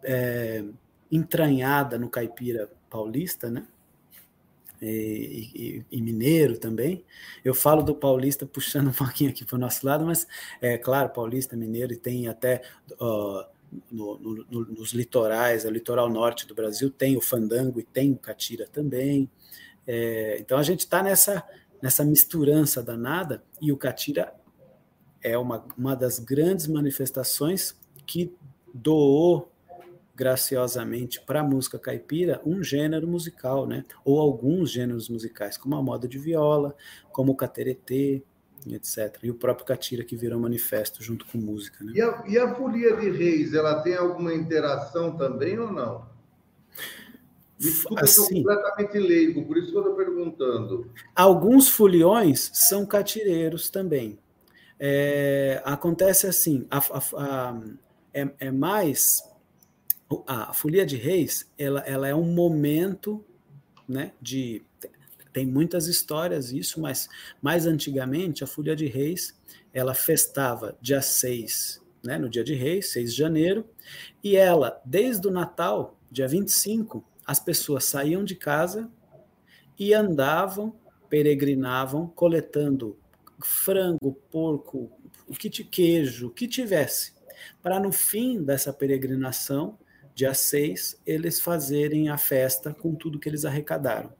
Speaker 3: é, entranhada no caipira paulista, né? E, e, e, mineiro também. Eu falo do paulista puxando um pouquinho aqui para o nosso lado, mas é claro, paulista, mineiro, e tem até uh, no, no, nos litorais, o litoral norte do Brasil tem o fandango e tem o catira também. É, então a gente está nessa, nessa misturança danada e o catira é uma, uma das grandes manifestações que doou graciosamente para a música caipira um gênero musical, né? ou alguns gêneros musicais, como a moda de viola, como o cateretê, etc. E o próprio Catira que virou manifesto junto com música. Né?
Speaker 1: E, a, e a Folia de Reis, ela tem alguma interação também ou não? Desculpa, assim, eu completamente leigo, por isso que eu estou perguntando.
Speaker 3: Alguns foliões são catireiros também. É, acontece assim, a, a, a, é, é, mais a folia de reis, ela, ela é um momento né, de tem muitas histórias isso, mas mais antigamente a Folia de Reis, ela festava dia 6 né, no dia de Reis, 6 de janeiro, e ela, desde o Natal, dia 25, as pessoas saíam de casa e andavam, peregrinavam, coletando frango, porco, o que te queijo, o que tivesse, para no fim dessa peregrinação, dia 6, eles fazerem a festa com tudo que eles arrecadaram.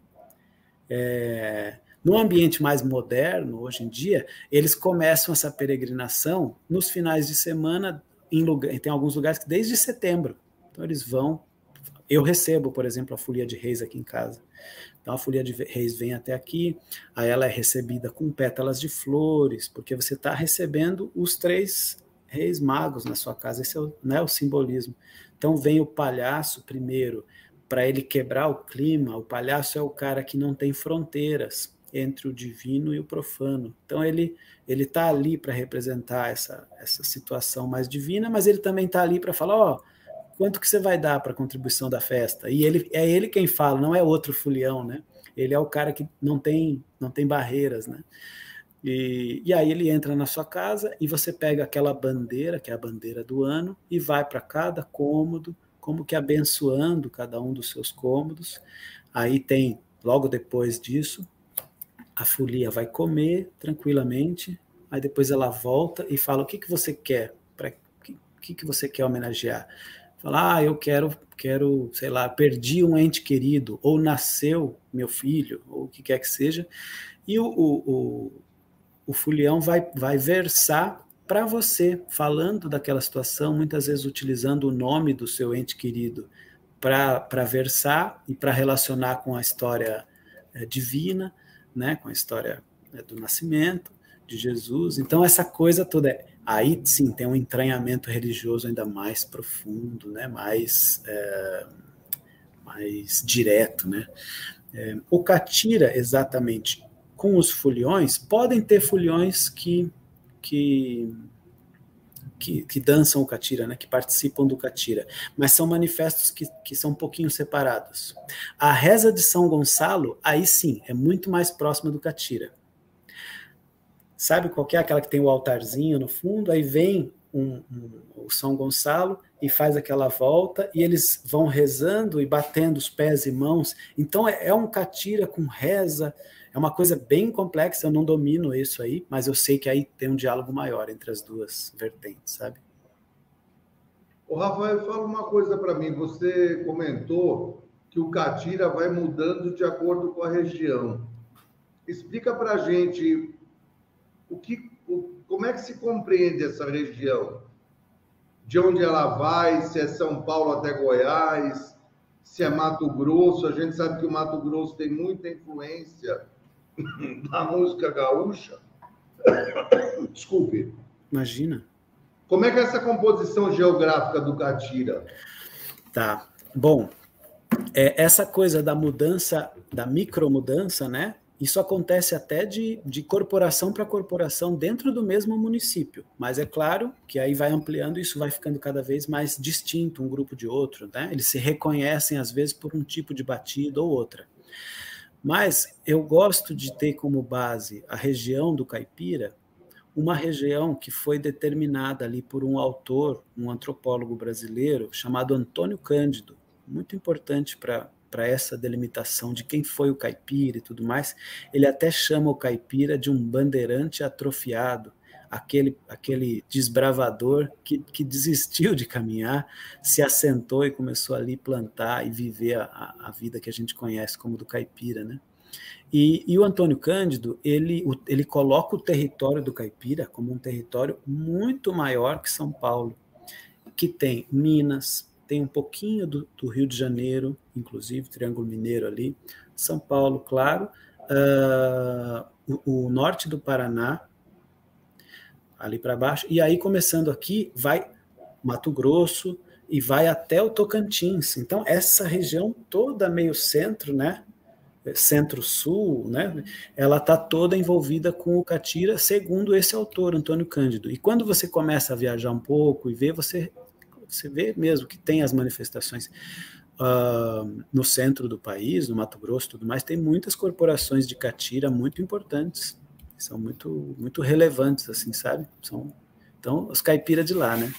Speaker 3: É, no ambiente mais moderno, hoje em dia, eles começam essa peregrinação nos finais de semana, em lugar, tem alguns lugares que desde setembro. Então eles vão. Eu recebo, por exemplo, a folia de reis aqui em casa. Então a folia de reis vem até aqui, aí ela é recebida com pétalas de flores, porque você está recebendo os três reis magos na sua casa. Esse é o, né, o simbolismo. Então vem o palhaço primeiro para ele quebrar o clima. O palhaço é o cara que não tem fronteiras entre o divino e o profano. Então ele ele está ali para representar essa, essa situação mais divina, mas ele também está ali para falar, ó, oh, quanto que você vai dar para a contribuição da festa? E ele é ele quem fala, não é outro fulião, né? Ele é o cara que não tem não tem barreiras, né? E, e aí ele entra na sua casa e você pega aquela bandeira, que é a bandeira do ano, e vai para cada cômodo, como que abençoando cada um dos seus cômodos. Aí tem, logo depois disso, a folia vai comer tranquilamente, aí depois ela volta e fala o que, que você quer, para que, que, que você quer homenagear. Fala, ah, eu quero, quero, sei lá, perdi um ente querido, ou nasceu meu filho, ou o que quer que seja, e o, o, o, o fulião vai, vai versar para você, falando daquela situação, muitas vezes utilizando o nome do seu ente querido para versar e para relacionar com a história é, divina, né, com a história né, do nascimento de Jesus. Então, essa coisa toda. É, aí sim tem um entranhamento religioso ainda mais profundo, né, mais, é, mais direto. Né? É, o Catira, exatamente, com os foliões, podem ter foliões que, que que, que, dançam o catira, né, que participam do catira, mas são manifestos que, que são um pouquinho separados. A reza de São Gonçalo, aí sim, é muito mais próxima do catira. Sabe qual é aquela que tem o altarzinho no fundo? Aí vem um, um, o São Gonçalo e faz aquela volta e eles vão rezando e batendo os pés e mãos. Então é, é um catira com reza, é uma coisa bem complexa, eu não domino isso aí, mas eu sei que aí tem um diálogo maior entre as duas vertentes, sabe?
Speaker 1: O Rafael, fala uma coisa para mim. Você comentou que o catira vai mudando de acordo com a região. Explica para a gente o que, o, como é que se compreende essa região? De onde ela vai? Se é São Paulo até Goiás? Se é Mato Grosso? A gente sabe que o Mato Grosso tem muita influência da música gaúcha. Desculpe.
Speaker 3: Imagina.
Speaker 1: Como é que é essa composição geográfica do Catira?
Speaker 3: Tá. Bom, é, essa coisa da mudança, da micromudança, né? Isso acontece até de, de corporação para corporação dentro do mesmo município. Mas é claro que aí vai ampliando, isso vai ficando cada vez mais distinto um grupo de outro, né? Eles se reconhecem, às vezes, por um tipo de batida ou outra. Mas eu gosto de ter como base a região do caipira, uma região que foi determinada ali por um autor, um antropólogo brasileiro chamado Antônio Cândido, muito importante para para essa delimitação de quem foi o caipira e tudo mais, ele até chama o caipira de um bandeirante atrofiado, aquele, aquele desbravador que, que desistiu de caminhar, se assentou e começou ali plantar e viver a, a vida que a gente conhece como do caipira, né? E, e, o Antônio Cândido, ele, ele coloca o território do caipira como um território muito maior que São Paulo, que tem Minas, tem um pouquinho do, do Rio de Janeiro, inclusive, Triângulo Mineiro ali, São Paulo, claro, uh, o, o norte do Paraná, ali para baixo, e aí começando aqui, vai Mato Grosso e vai até o Tocantins. Então, essa região toda meio centro, né? Centro-Sul, né? Ela está toda envolvida com o Catira, segundo esse autor, Antônio Cândido. E quando você começa a viajar um pouco e ver, você, você vê mesmo que tem as manifestações uh, no centro do país, no Mato Grosso tudo mais, tem muitas corporações de Catira muito importantes são muito muito relevantes assim sabe são Então, os caipiras de lá, né?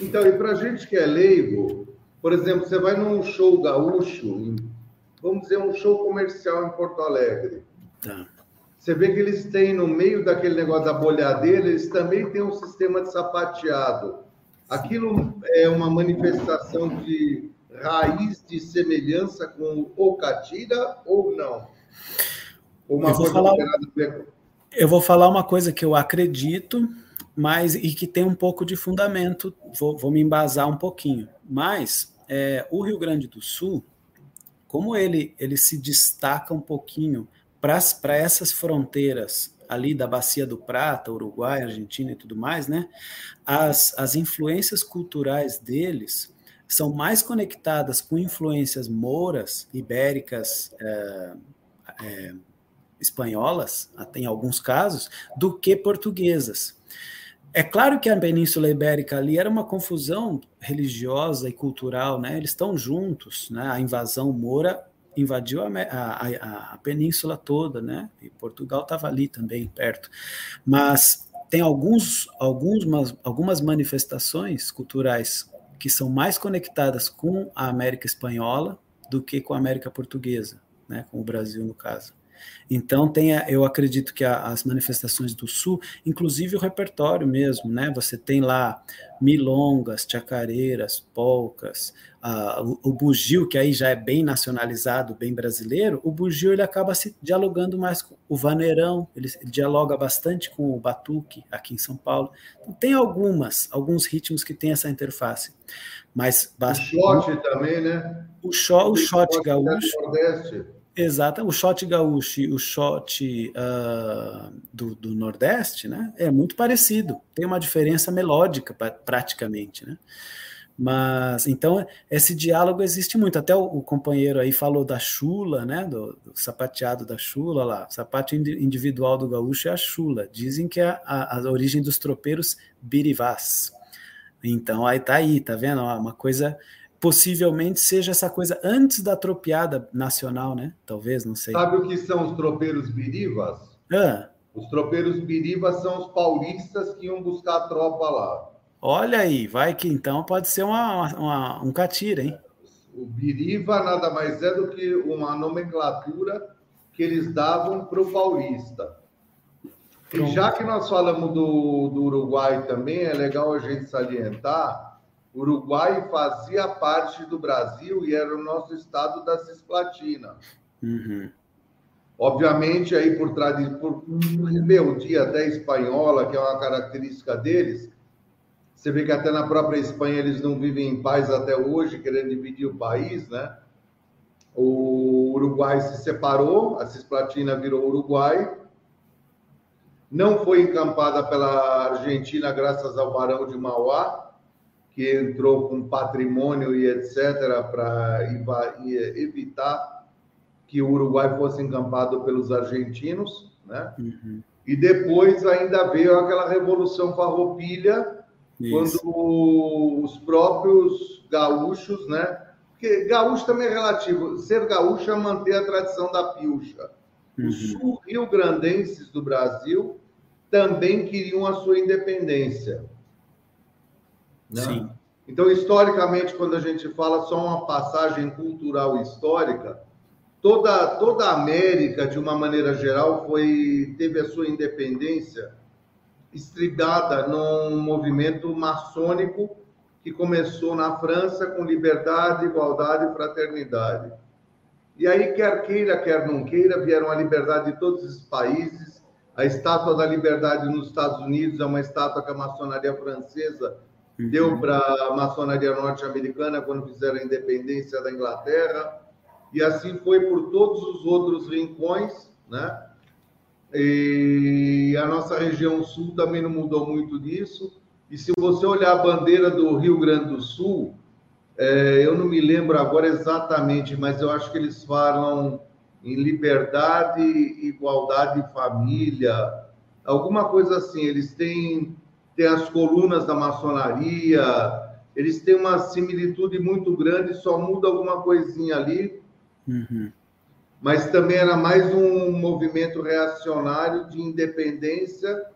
Speaker 1: Então, e para gente que é leigo, por exemplo, você vai num show gaúcho, vamos dizer um show comercial em Porto Alegre.
Speaker 3: Tá.
Speaker 1: Você vê que eles têm no meio daquele negócio da bolhadeira, eles também têm um sistema de sapateado. Aquilo é uma manifestação de raiz de semelhança com o catira ou não?
Speaker 3: Uma eu, vou falar, eu vou falar uma coisa que eu acredito, mas e que tem um pouco de fundamento, vou, vou me embasar um pouquinho. Mas é, o Rio Grande do Sul, como ele, ele se destaca um pouquinho para essas fronteiras ali da Bacia do Prata, Uruguai, Argentina e tudo mais, né? As, as influências culturais deles são mais conectadas com influências mouras, ibéricas, é, é, espanholas, até em alguns casos, do que portuguesas. É claro que a Península Ibérica ali era uma confusão religiosa e cultural, né? Eles estão juntos, né? A invasão moura invadiu a, a, a península toda, né? E Portugal estava ali também perto. Mas tem alguns, alguns, algumas manifestações culturais que são mais conectadas com a América espanhola do que com a América portuguesa, né? Com o Brasil no caso. Então, tem, eu acredito que a, as manifestações do Sul, inclusive o repertório mesmo, né? Você tem lá milongas, chacareiras, polcas, o, o bugio, que aí já é bem nacionalizado, bem brasileiro, o bugio ele acaba se dialogando mais com o vaneirão, ele, dialoga bastante com o batuque aqui em São Paulo. Então, tem algumas, alguns ritmos que tem essa interface. Mas
Speaker 1: bastante, o shot também, né?
Speaker 3: O, shot, o shot gaúcho. Exato, o shot gaúcho e o shot uh, do, do, Nordeste, né, é muito parecido, tem uma diferença melódica praticamente, né, mas, então, esse diálogo existe muito, até o, o companheiro aí falou da chula, né, do, do, sapateado da chula lá, o sapato individual do gaúcho é a chula, dizem que é a, a origem dos tropeiros birivás, então aí tá aí, tá vendo, uma coisa possivelmente seja essa coisa antes da tropiada nacional, né? Talvez, não sei.
Speaker 1: Sabe o que são os tropeiros birivas?
Speaker 3: Ah.
Speaker 1: Os tropeiros birivas são os paulistas que iam buscar a tropa lá.
Speaker 3: Olha aí, vai que então pode ser uma, uma, um catira, hein?
Speaker 1: O biriva nada mais é do que uma nomenclatura que eles davam para o paulista. Pronto. E já que nós falamos do, do Uruguai também, é legal a gente salientar o Uruguai fazia parte do Brasil e era o nosso estado da Cisplatina.
Speaker 3: Uhum.
Speaker 1: Obviamente, aí por, por rebeldia até espanhola, que é uma característica deles, você vê que até na própria Espanha eles não vivem em paz até hoje, querendo dividir o país, né? O Uruguai se separou, a Cisplatina virou Uruguai, não foi encampada pela Argentina graças ao Barão de Mauá, que entrou com patrimônio e etc., para evitar que o Uruguai fosse encampado pelos argentinos, né?
Speaker 3: Uhum.
Speaker 1: E depois ainda veio aquela revolução farroupilha, Isso. quando os próprios gaúchos, né? Porque gaúcho também é relativo. Ser gaúcho é manter a tradição da pilcha. Uhum. Os sul-rio-grandenses do Brasil também queriam a sua independência. Né? Sim. Então, historicamente, quando a gente fala só uma passagem cultural histórica, toda, toda a América, de uma maneira geral, foi teve a sua independência estribada num movimento maçônico que começou na França com liberdade, igualdade e fraternidade. E aí, quer queira, quer não queira, vieram a liberdade de todos os países. A Estátua da Liberdade nos Estados Unidos é uma estátua que a maçonaria francesa. Deu para a maçonaria norte-americana quando fizeram a independência da Inglaterra. E assim foi por todos os outros rincões, né? E a nossa região sul também não mudou muito disso. E se você olhar a bandeira do Rio Grande do Sul, é, eu não me lembro agora exatamente, mas eu acho que eles falam em liberdade, igualdade família, alguma coisa assim. Eles têm tem as colunas da maçonaria, eles têm uma similitude muito grande, só muda alguma coisinha ali.
Speaker 3: Uhum.
Speaker 1: Mas também era mais um movimento reacionário de independência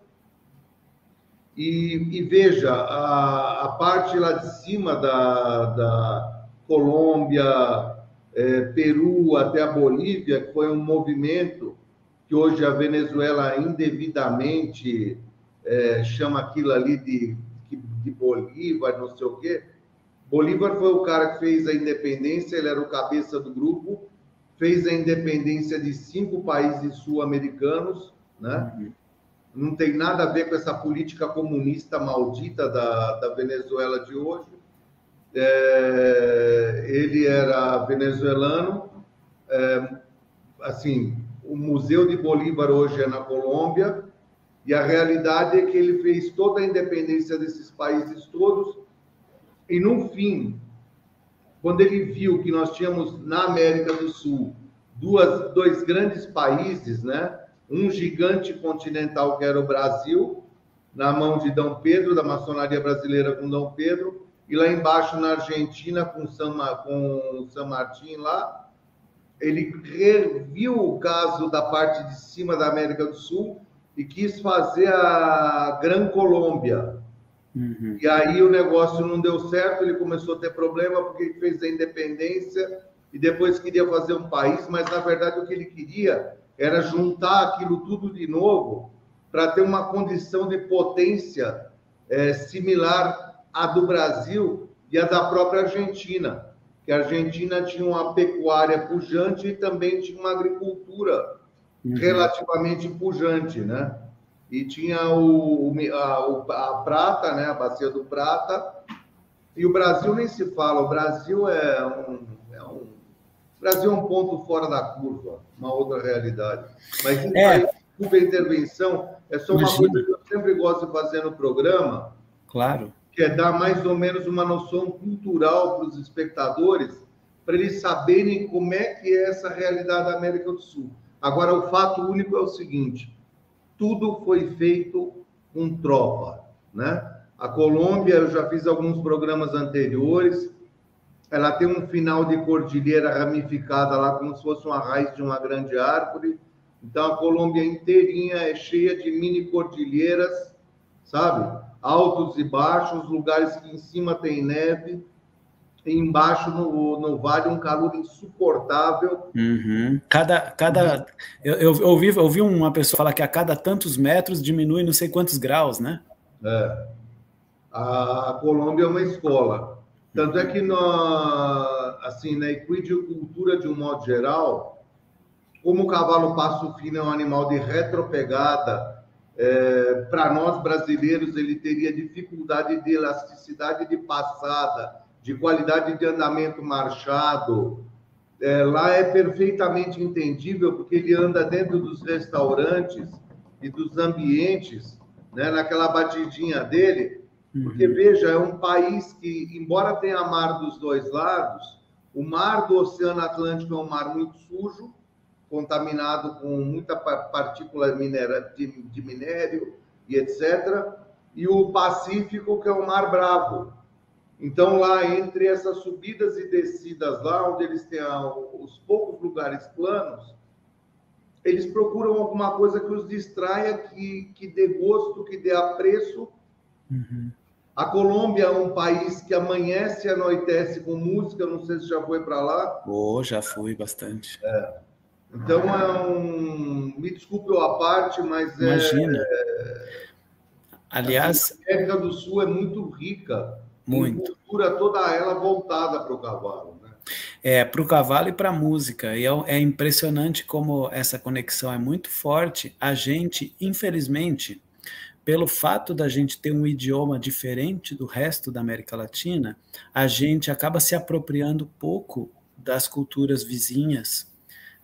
Speaker 1: E, e veja, a, a, parte lá de cima da, da Colômbia, é, Peru até a Bolívia, que foi um movimento que hoje a Venezuela indevidamente é, chama aquilo ali de, de Bolívar, não sei o quê. Bolívar foi o cara que fez a independência, ele era o cabeça do grupo, fez a independência de cinco países sul-americanos, né? Uhum. Não tem nada a ver com essa política comunista maldita da, da Venezuela de hoje. É, ele era venezuelano, é, assim, o Museu de Bolívar hoje é na Colômbia, e a realidade é que ele fez toda a independência desses países todos, e no fim, quando ele viu que nós tínhamos na América do Sul duas, dois grandes países, né? um gigante continental que era o Brasil, na mão de Dom Pedro, da maçonaria brasileira com Dom Pedro, e lá embaixo na Argentina com San, com San Martín lá, ele reviu o caso da parte de cima da América do Sul e quis fazer a Gran Colômbia. Uhum. E aí o negócio não deu certo, ele começou a ter problema porque ele fez a independência e depois queria fazer um país, mas na verdade o que ele queria era juntar aquilo tudo de novo para ter uma condição de potência é, similar à do Brasil e à da própria Argentina, que a Argentina tinha uma pecuária pujante e também tinha uma agricultura uhum. relativamente pujante, né? E tinha o, a, a prata, né? A bacia do prata. E o Brasil nem se fala. O Brasil é um, é um Brasil é um ponto fora da curva, uma outra realidade. Mas isso é. aí, intervenção, é só uma Imagina. coisa que eu sempre gosto de fazer no programa.
Speaker 3: Claro.
Speaker 1: Que é dar mais ou menos uma noção cultural para os espectadores, para eles saberem como é que é essa realidade da América do Sul. Agora, o fato único é o seguinte: tudo foi feito com tropa, né? A Colômbia, eu já fiz alguns programas anteriores, ela tem um final de cordilheira ramificada lá, como se fosse uma raiz de uma grande árvore. Então, a Colômbia inteirinha é cheia de mini cordilheiras, sabe? Altos e baixos, lugares que em cima tem neve, embaixo no, no vale um calor insuportável.
Speaker 3: Uhum. Cada, cada eu, eu, ouvi, eu ouvi uma pessoa falar que a cada tantos metros diminui não sei quantos graus, né?
Speaker 1: É. A, a Colômbia é uma escola. Tanto é que na, assim, na equidicultura, de um modo geral, como o cavalo passo fino é um animal de retropegada, é, para nós brasileiros ele teria dificuldade de elasticidade de passada, de qualidade de andamento marchado. É, lá é perfeitamente entendível, porque ele anda dentro dos restaurantes e dos ambientes, né, naquela batidinha dele. Porque, uhum. veja, é um país que, embora tenha mar dos dois lados, o mar do Oceano Atlântico é um mar muito sujo, contaminado com muita partícula de, minério e etc. E o Pacífico, que é o mar bravo, então, lá entre essas subidas e descidas, lá onde eles têm os poucos lugares planos, eles procuram alguma coisa que os distraia, que, que dê gosto, que dê apreço. Uhum. A Colômbia é um país que amanhece e anoitece com música, não sei se já foi para lá.
Speaker 3: Oh, já fui bastante.
Speaker 1: É. Então, é um. Me desculpe a parte, mas
Speaker 3: Imagina.
Speaker 1: é. Imagina.
Speaker 3: Aliás.
Speaker 1: A América do Sul é muito rica
Speaker 3: muito.
Speaker 1: cultura toda ela voltada para o cavalo. Né?
Speaker 3: É, para o cavalo e para a música. E é, é impressionante como essa conexão é muito forte. A gente, infelizmente, pelo fato da gente ter um idioma diferente do resto da América Latina, a gente acaba se apropriando pouco das culturas vizinhas,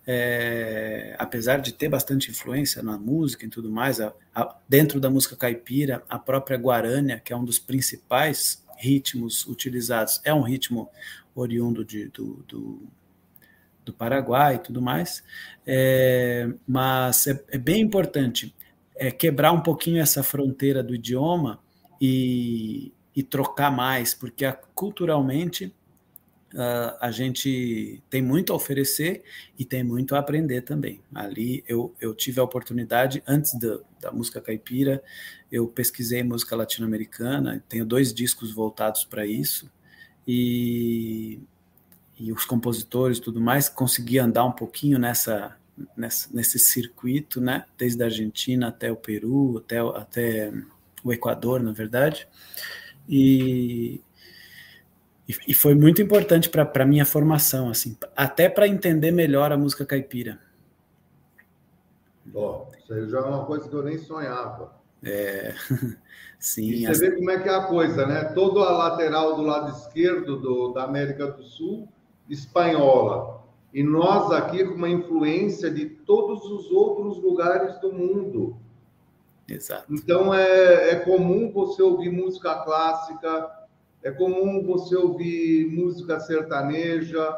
Speaker 3: é, apesar de ter bastante influência na música e tudo mais, a, a, dentro da música caipira, a própria guarânia, que é um dos principais ritmos utilizados. É um ritmo oriundo de, do, do, do Paraguai e tudo mais, é, mas é, é, bem importante é, quebrar um pouquinho essa fronteira do idioma e, e trocar mais, porque a, culturalmente uh, a gente tem muito a oferecer e tem muito a aprender também. Ali eu, eu tive a oportunidade, antes da, da música caipira, eu pesquisei música latino-americana, tenho dois discos voltados para isso, e, e os compositores tudo mais, consegui andar um pouquinho nessa, nessa, nesse circuito, né? desde a Argentina até o Peru, até, até o Equador, na verdade, e e, foi muito importante para a minha formação, assim, até para entender melhor a música caipira.
Speaker 1: Bom, isso aí já é uma coisa que eu nem sonhava.
Speaker 3: É, sim.
Speaker 1: E você as... vê como é que é a coisa, né? Toda a lateral do lado esquerdo do, da América do Sul, espanhola. E nós aqui com uma influência de todos os outros lugares do mundo.
Speaker 3: Exato.
Speaker 1: Então é, é comum você ouvir música clássica, é comum você ouvir música sertaneja,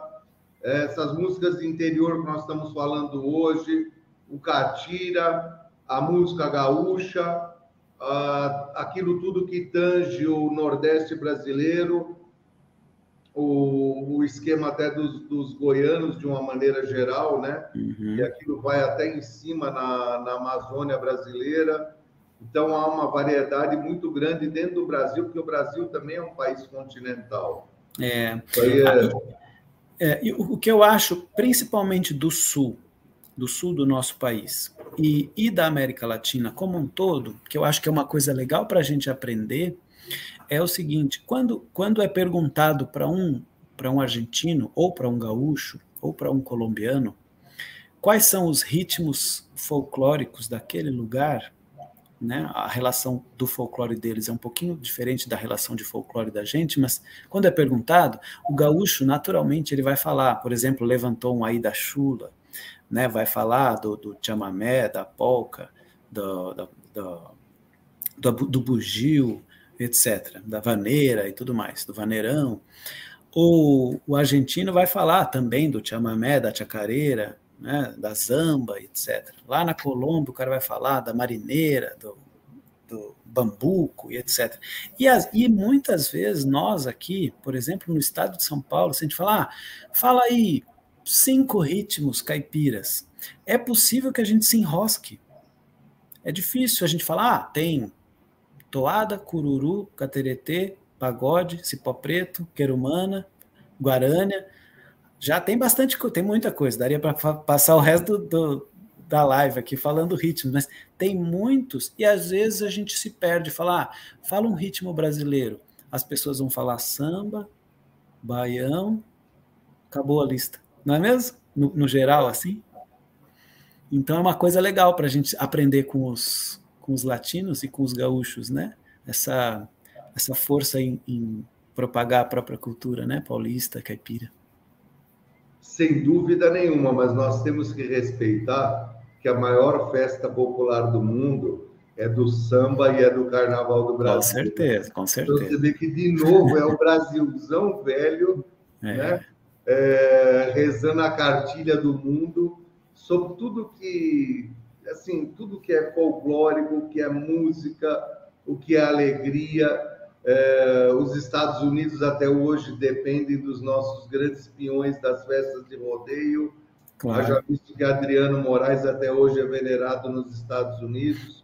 Speaker 1: essas músicas de interior que nós estamos falando hoje, o catira, a música gaúcha, aquilo tudo que tange o Nordeste brasileiro, o, o esquema até dos, dos, goianos de uma maneira geral, né? Uhum. E aquilo vai até em cima na, na Amazônia brasileira. Então, há uma variedade muito grande dentro do Brasil, porque o Brasil também é um país continental.
Speaker 3: É. é... é o que eu acho, principalmente do Sul, do Sul do nosso país, e, e da América Latina como um todo, que eu acho que é uma coisa legal para a gente aprender, é o seguinte: quando, quando é perguntado para um, um argentino, ou para um gaúcho, ou para um colombiano, quais são os ritmos folclóricos daquele lugar, né? A relação do folclore deles é um pouquinho diferente da relação de folclore da gente, mas quando é perguntado, o gaúcho naturalmente ele vai falar, por exemplo, levantou um aí da chula, né? Vai falar do, do chamamé, da polca, do, do, do, do bugio, etc., da vaneira e tudo mais, do vaneirão. O, o argentino vai falar também do chamamé, da chacareira, né, da zamba, etc. Lá na Colômbia, o cara vai falar da marineira, do, do bambuco e etc. E, as, e, muitas vezes nós aqui, por exemplo, no estado de São Paulo, se a gente falar, ah, fala aí cinco ritmos caipiras, é possível que a gente se enrosque. É difícil a gente falar, ah, tem toada, cururu, cateretê, pagode, cipó preto, querumana, guarânia, já tem bastante, tem muita coisa. Daria para passar o resto do, do, da live aqui falando ritmo, mas tem muitos e às vezes a gente se perde. Falar, ah, fala um ritmo brasileiro. As pessoas vão falar samba, baião, acabou a lista. Não é mesmo? No, no geral, assim. Então é uma coisa legal para a gente aprender com os, com os latinos e com os gaúchos, né? Essa, essa força em, em propagar a própria cultura, né? Paulista, caipira
Speaker 1: sem dúvida nenhuma, mas nós temos que respeitar que a maior festa popular do mundo é do samba e é do carnaval do Brasil.
Speaker 3: Com certeza, com certeza.
Speaker 1: Então, você vê que, de novo, é o Brasilzão velho, é. né? É, rezando a cartilha do mundo sobre tudo que, assim, tudo que é folclórico, o que é música, o que é alegria, é, os Estados Unidos até hoje dependem dos nossos grandes peões das festas de rodeio. Claro. já visto que Adriano Moraes até hoje é venerado nos Estados Unidos.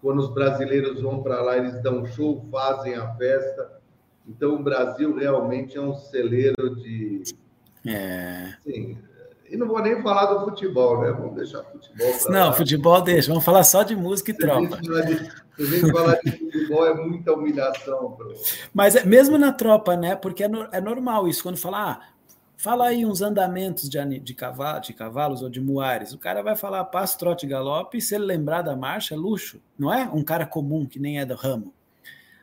Speaker 1: Quando os brasileiros vão para lá, eles dão show, fazem a festa. Então, o Brasil realmente é um celeiro de.
Speaker 3: É.
Speaker 1: Sim, e não vou nem falar do futebol, né? Vamos deixar futebol.
Speaker 3: Não, lá. futebol deixa. Vamos falar só de música e tropa.
Speaker 1: Se a gente falar de futebol, é muita humilhação. Pro...
Speaker 3: Mas é, mesmo na tropa, né? Porque é, no, é normal isso. Quando falar, ah, fala aí uns andamentos de, de, cavalo, de cavalos ou de muares. O cara vai falar passo, trote, galope. E se ele lembrar da marcha, é luxo. Não é um cara comum que nem é do ramo.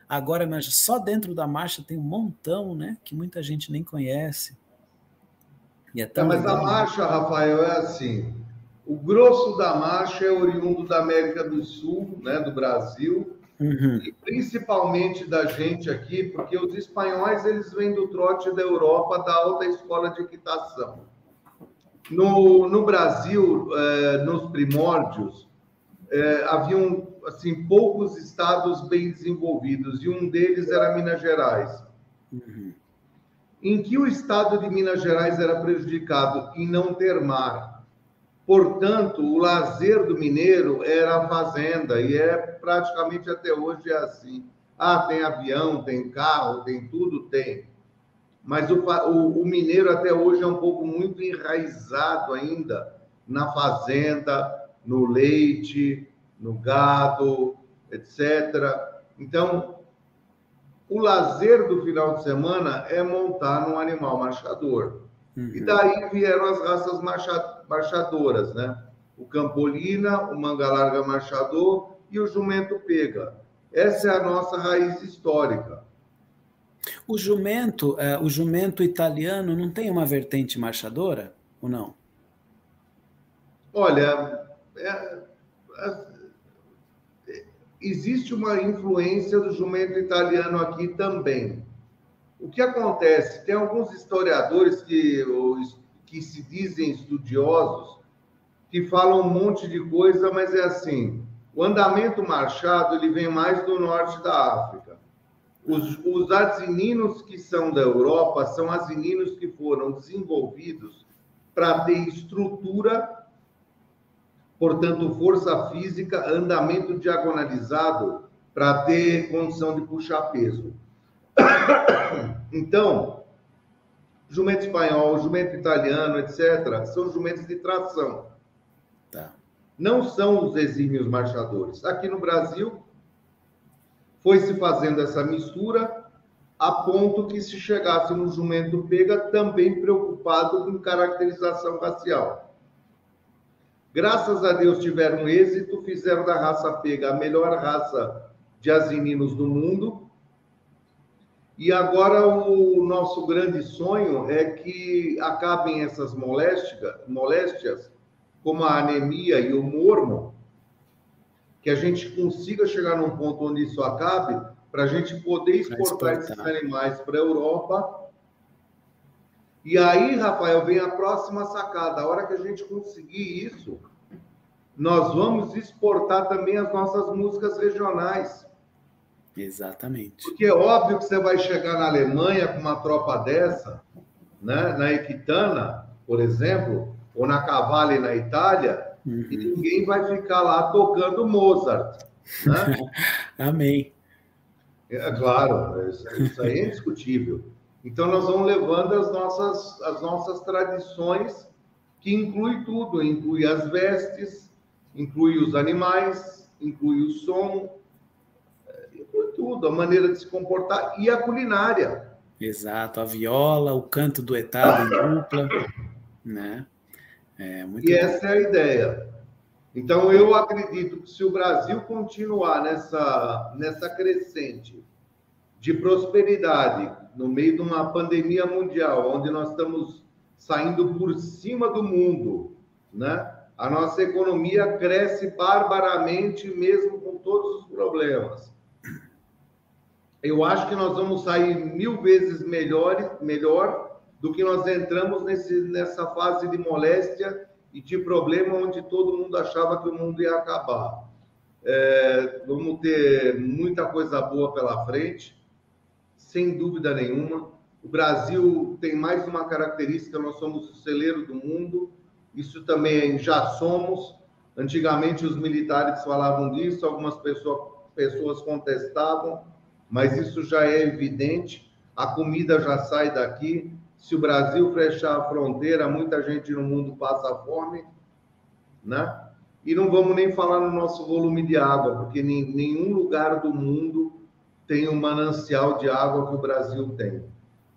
Speaker 3: Agora, mas só dentro da marcha tem um montão, né? Que muita gente nem conhece.
Speaker 1: É é, mas a marcha, Rafael, é assim: o grosso da marcha é oriundo da América do Sul, né, do Brasil, uhum. e principalmente da gente aqui, porque os espanhóis eles vêm do trote da Europa, da alta escola de equitação. No, no Brasil, eh, nos primórdios, eh, haviam assim poucos estados bem desenvolvidos e um deles era Minas Gerais. Uhum. em que o estado de Minas Gerais era prejudicado em não ter mar. Portanto, o lazer do mineiro era a fazenda, e é praticamente até hoje é assim. Ah, tem avião, tem carro, tem tudo, tem. Mas o, o, o mineiro até hoje é um pouco muito enraizado ainda na fazenda, no leite, no gado, etc. Então, o lazer do final de semana é montar num animal marchador. Uhum. E daí vieram as raças marchadoras, né? O campolina, o manga larga marchador e o jumento pega. Essa é a nossa raiz histórica.
Speaker 3: O jumento, é, o jumento italiano não tem uma vertente marchadora ou não?
Speaker 1: Olha, é, é, existe uma influência do jumento italiano aqui também. O que acontece? Tem alguns historiadores que, que se dizem estudiosos que falam um monte de coisa, mas é assim: o andamento marchado ele vem mais do norte da África. Os, os asininos que são da Europa são asininos que foram desenvolvidos para ter estrutura portanto, força física, andamento diagonalizado para ter condição de puxar peso. Então, jumento espanhol, jumento italiano, etc., são jumentos de tração. Tá. Não são os exímios marchadores. Aqui no Brasil, foi se fazendo essa mistura a ponto que se chegasse no jumento pega também preocupado com caracterização racial. Graças a Deus tiveram êxito, fizeram da raça pega a melhor raça de asininos do mundo. E agora o nosso grande sonho é que acabem essas moléstias, moléstias como a anemia e o mormo, que a gente consiga chegar num ponto onde isso acabe, para a gente poder exportar, exportar esses animais para a Europa. E aí, Rafael, vem a próxima sacada. A hora que a gente conseguir isso, nós vamos exportar também as nossas músicas regionais.
Speaker 3: Exatamente.
Speaker 1: Porque é óbvio que você vai chegar na Alemanha com uma tropa dessa, né? na Equitana, por exemplo, ou na Cavalli na Itália, uhum. e ninguém vai ficar lá tocando Mozart. Né?
Speaker 3: Amém.
Speaker 1: É claro, isso aí é indiscutível. Então nós vamos levando as nossas, as nossas tradições, que inclui tudo, inclui as vestes, inclui os animais, inclui o som, inclui tudo, a maneira de se comportar e a culinária.
Speaker 3: Exato, a viola, o canto duetado em dupla, né?
Speaker 1: É, muito e bom. essa é a ideia. Então, eu acredito que se o Brasil continuar nessa, nessa crescente de prosperidade, no meio de uma pandemia mundial, onde nós estamos saindo por cima do mundo, né? a nossa economia cresce barbaramente, mesmo com todos os problemas. Eu acho que nós vamos sair mil vezes melhor, melhor do que nós entramos nesse, nessa fase de moléstia e de problema onde todo mundo achava que o mundo ia acabar. É, vamos ter muita coisa boa pela frente, sem dúvida nenhuma. O Brasil tem mais uma característica: nós somos o celeiro do mundo isso também já somos. Antigamente os militares falavam disso, algumas pessoas, pessoas contestavam, mas isso já é evidente. A comida já sai daqui. Se o Brasil fechar a fronteira, muita gente no mundo passa fome, né? E não vamos nem falar no nosso volume de água, porque nenhum lugar do mundo tem um manancial de água que o Brasil tem.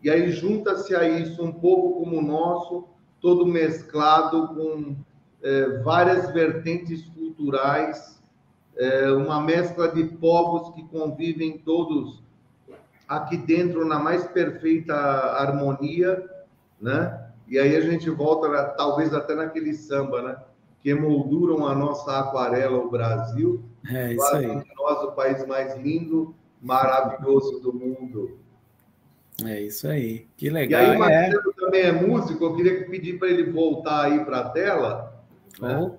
Speaker 1: E aí junta-se a isso um povo como o nosso, todo mesclado com é, várias vertentes culturais, é, uma mescla de povos que convivem todos aqui dentro na mais perfeita harmonia, né? E aí a gente volta, talvez até naquele samba, né? Que emolduram a nossa aquarela, o Brasil.
Speaker 3: É isso aí.
Speaker 1: Nós, o país mais lindo, maravilhoso do mundo.
Speaker 3: É isso aí. Que legal.
Speaker 1: E aí, o Marcelo é. também é músico. Eu queria pedir para ele voltar aí para a tela.
Speaker 3: Né?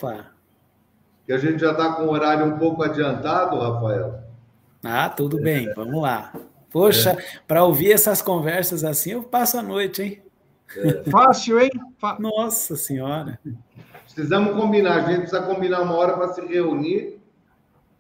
Speaker 1: Que a gente já está com o horário um pouco adiantado, Rafael.
Speaker 3: Ah, tudo bem. Vamos lá. Poxa, é. para ouvir essas conversas assim, eu passo a noite, hein?
Speaker 2: É. Fácil, hein?
Speaker 3: Nossa Senhora.
Speaker 1: Precisamos combinar, a gente precisa combinar uma hora para se reunir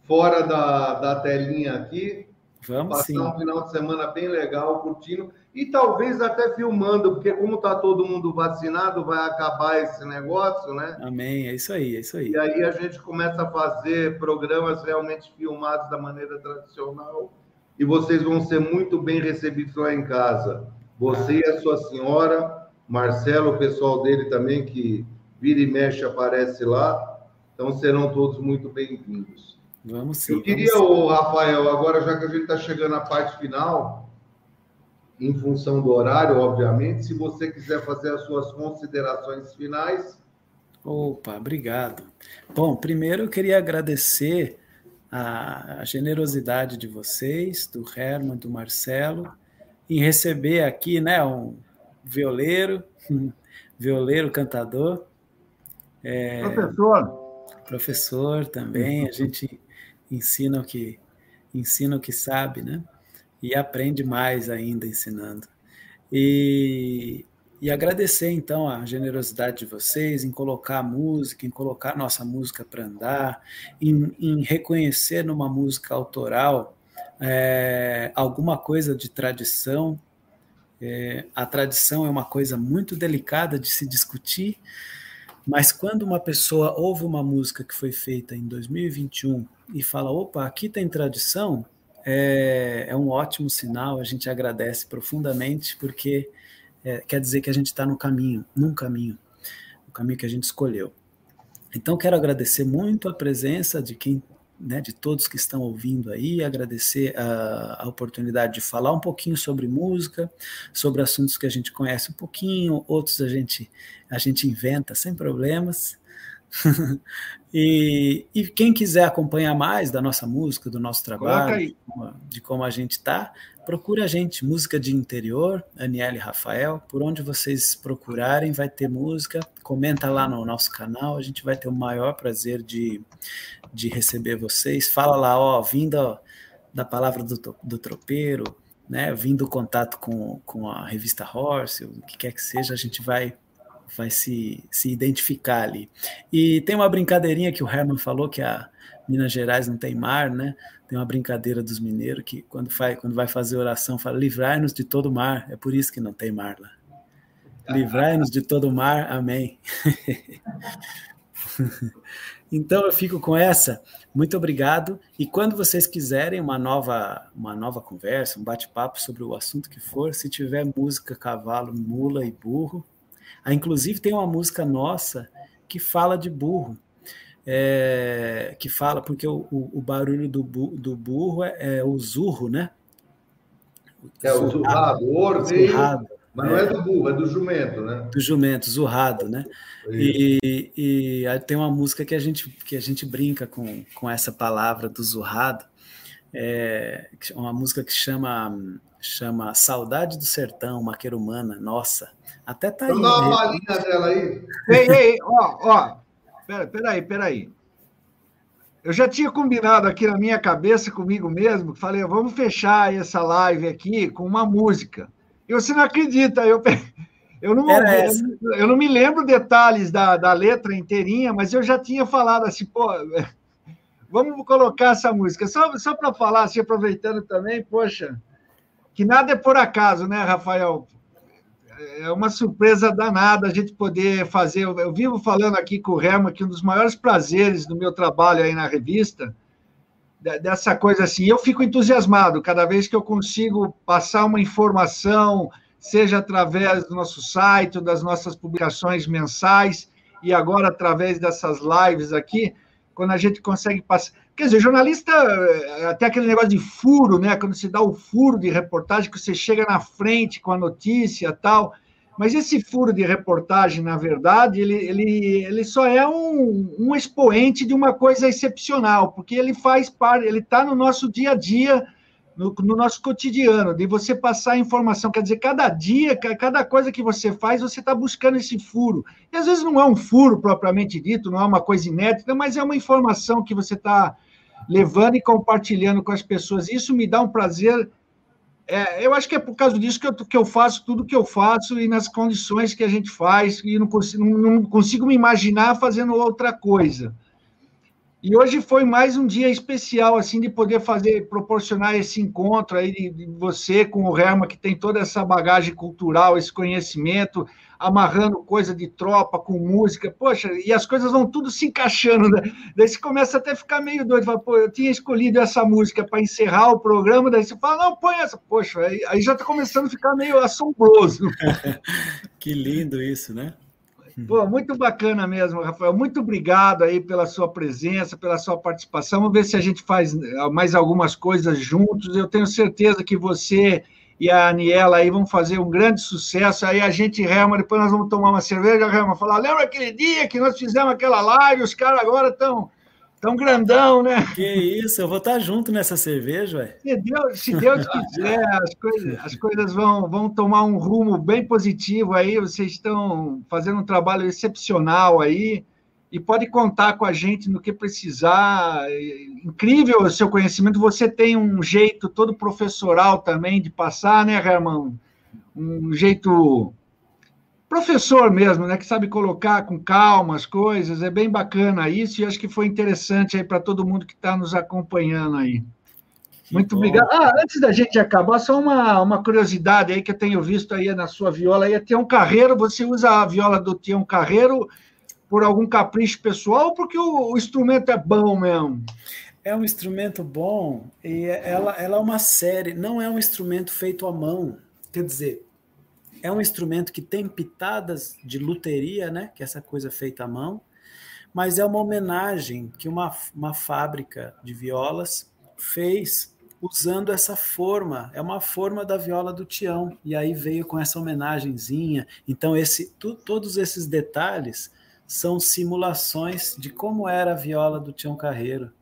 Speaker 1: fora da, da telinha aqui.
Speaker 3: Vamos
Speaker 1: passar
Speaker 3: sim.
Speaker 1: um final de semana bem legal, curtindo. E talvez até filmando, porque como está todo mundo vacinado, vai acabar esse negócio, né?
Speaker 3: Amém, é isso aí, é isso aí.
Speaker 1: E aí a gente começa a fazer programas realmente filmados da maneira tradicional e vocês vão ser muito bem recebidos lá em casa. Você e a sua senhora, Marcelo, o pessoal dele também, que vira e mexe aparece lá. Então serão todos muito bem-vindos.
Speaker 3: Vamos sim.
Speaker 1: Eu queria,
Speaker 3: vamos
Speaker 1: Rafael, agora já que a gente está chegando à parte final, em função do horário, obviamente, se você quiser fazer as suas considerações finais.
Speaker 3: Opa, obrigado. Bom, primeiro eu queria agradecer a, generosidade de vocês, do Herman, do Marcelo, em receber aqui né, um violeiro, violeiro cantador.
Speaker 2: É, professor.
Speaker 3: Professor também, a gente ensina o que ensina o que sabe, né? E aprende mais ainda ensinando. E e agradecer então a generosidade de vocês em colocar a música, em colocar nossa música para andar, em, em, reconhecer numa música autoral é, alguma coisa de tradição. É, a tradição é uma coisa muito delicada de se discutir, mas quando uma pessoa ouve uma música que foi feita em 2021 e fala: opa, aqui tem tradição, é, é um ótimo sinal, a gente agradece profundamente, porque é, quer dizer que a gente está no caminho, num caminho, o caminho que a gente escolheu. Então, quero agradecer muito a presença de quem, né, de todos que estão ouvindo aí, agradecer a, a, oportunidade de falar um pouquinho sobre música, sobre assuntos que a gente conhece um pouquinho, outros a gente, a gente inventa sem problemas. e, e, quem quiser acompanhar mais da nossa música, do nosso trabalho, de como a gente está, procure a gente, Música de Interior, Aniele Rafael, por onde vocês procurarem vai ter música, comenta lá no nosso canal, a gente vai ter o maior prazer de, de receber vocês, fala lá, ó, vindo da palavra do, do tropeiro, né, vindo contato com, com a revista Horse, o que quer que seja, a gente vai vai se, se identificar ali. E tem uma brincadeirinha que o Herman falou, que a Minas Gerais não tem mar, né? Tem uma brincadeira dos mineiros que quando, faz, quando vai fazer oração fala livrai-nos de todo mar, é por isso que não tem mar lá. Livrai-nos de todo mar, amém. então eu fico com essa. Muito obrigado. E quando vocês quiserem uma nova, uma nova conversa, um bate-papo sobre o assunto que for, se tiver música, cavalo, mula e burro, ah, inclusive, tem uma música nossa que fala de burro. É, que fala, porque o, o, o barulho do, do burro é, é, o zurro, né?
Speaker 1: É o zurrado, o ordeio, zurrado, mas não é. é do burro, é do jumento, né?
Speaker 3: Do jumento, zurrado, né? E, e, tem uma música que a gente, que a gente brinca com, com essa palavra do zurrado, é uma música que chama, chama Saudade do Sertão, Maqueira Humana, nossa, até tá
Speaker 1: Vamos
Speaker 3: aí.
Speaker 1: dar uma palhinha dela aí.
Speaker 2: Ei, ei, ó, ó. Pera, peraí, peraí. Eu já tinha combinado aqui na minha cabeça comigo mesmo, falei, vamos fechar essa live aqui com uma música. E você não acredita, eu, eu, não, eu, eu, não me lembro detalhes da, da letra inteirinha, mas eu já tinha falado assim, pô, vamos colocar essa música. Só, só para falar, assim, aproveitando também, poxa, que nada é por acaso, né, Rafael? é uma surpresa danada a gente poder fazer. Eu vivo falando aqui com o Rema que um dos maiores prazeres do meu trabalho aí na revista, dessa coisa assim, eu fico entusiasmado cada vez que eu consigo passar uma informação, seja através do nosso site, das nossas publicações mensais, e agora através dessas lives aqui, quando a gente consegue passar. Quer dizer, jornalista, é, até aquele negócio de furo, né? Quando se dá o furo de reportagem, que você chega na frente com a notícia tal. Mas esse furo de reportagem, na verdade, ele, ele, ele só é um, um expoente de uma coisa excepcional, porque ele faz parte, ele está no nosso dia a dia, no, no, nosso cotidiano, de você passar informação. Quer dizer, cada dia, cada coisa que você faz, você está buscando esse furo. E às vezes não é um furo propriamente dito, não é uma coisa inédita, mas é uma informação que você está levando e compartilhando com as pessoas. Isso me dá um prazer É, eu acho que é por causa disso que eu, que eu faço tudo que eu faço e nas condições que a gente faz, e não consigo, não, consigo me imaginar fazendo outra coisa. E hoje foi mais um dia especial, assim, de poder fazer, proporcionar esse encontro aí de, de você com o Herman, que tem toda essa bagagem cultural, esse conhecimento, amarrando coisa de tropa com música, poxa, e as coisas vão tudo se encaixando, né? Daí você começa até a ficar meio doido, fala, pô, eu tinha escolhido essa música para encerrar o programa, daí você fala, não, põe essa, poxa, aí, aí já está começando a ficar meio assombroso.
Speaker 3: que lindo isso, né?
Speaker 2: Pô, muito bacana mesmo, Rafael. Muito obrigado aí pela sua presença, pela sua participação. Vamos ver se a gente faz mais algumas coisas juntos. Eu tenho certeza que você e a Aniela aí vão fazer um grande sucesso. Aí a gente rema, depois nós vamos tomar uma cerveja, rema, falar, lembra aquele dia que nós fizemos aquela live, os caras agora estão tão grandão, né?
Speaker 3: Que isso, eu vou estar junto nessa cerveja, ué.
Speaker 2: Se Deus, se Deus quiser, as coisas, as coisas vão, vão tomar um rumo bem positivo aí, vocês estão fazendo um trabalho excepcional aí, e pode contar com a gente no que precisar. Incrível o seu conhecimento. Você tem um jeito todo professoral também de passar, né, Herman? Um jeito professor mesmo, né, que sabe colocar com calma as coisas. É bem bacana isso e acho que foi interessante aí para todo mundo que está nos acompanhando aí. Muito obrigado. Ah, antes da gente acabar, só uma, uma curiosidade aí que eu tenho visto aí na sua viola. Aí é Tião Carreiro, você usa a viola do Tião Carreiro por algum capricho pessoal ou porque o, o, instrumento é bom mesmo?
Speaker 3: É um instrumento bom e ela, ela é uma série, não é um instrumento feito à mão. Quer dizer, é um instrumento que tem pitadas de luteria, né? Que é essa coisa feita à mão, mas é uma homenagem que uma, uma fábrica de violas fez usando essa forma, é uma forma da viola do Tião, e aí veio com essa homenagenzinha. Então, esse, tu, todos esses detalhes são simulações de como era a viola do Tião Carreiro.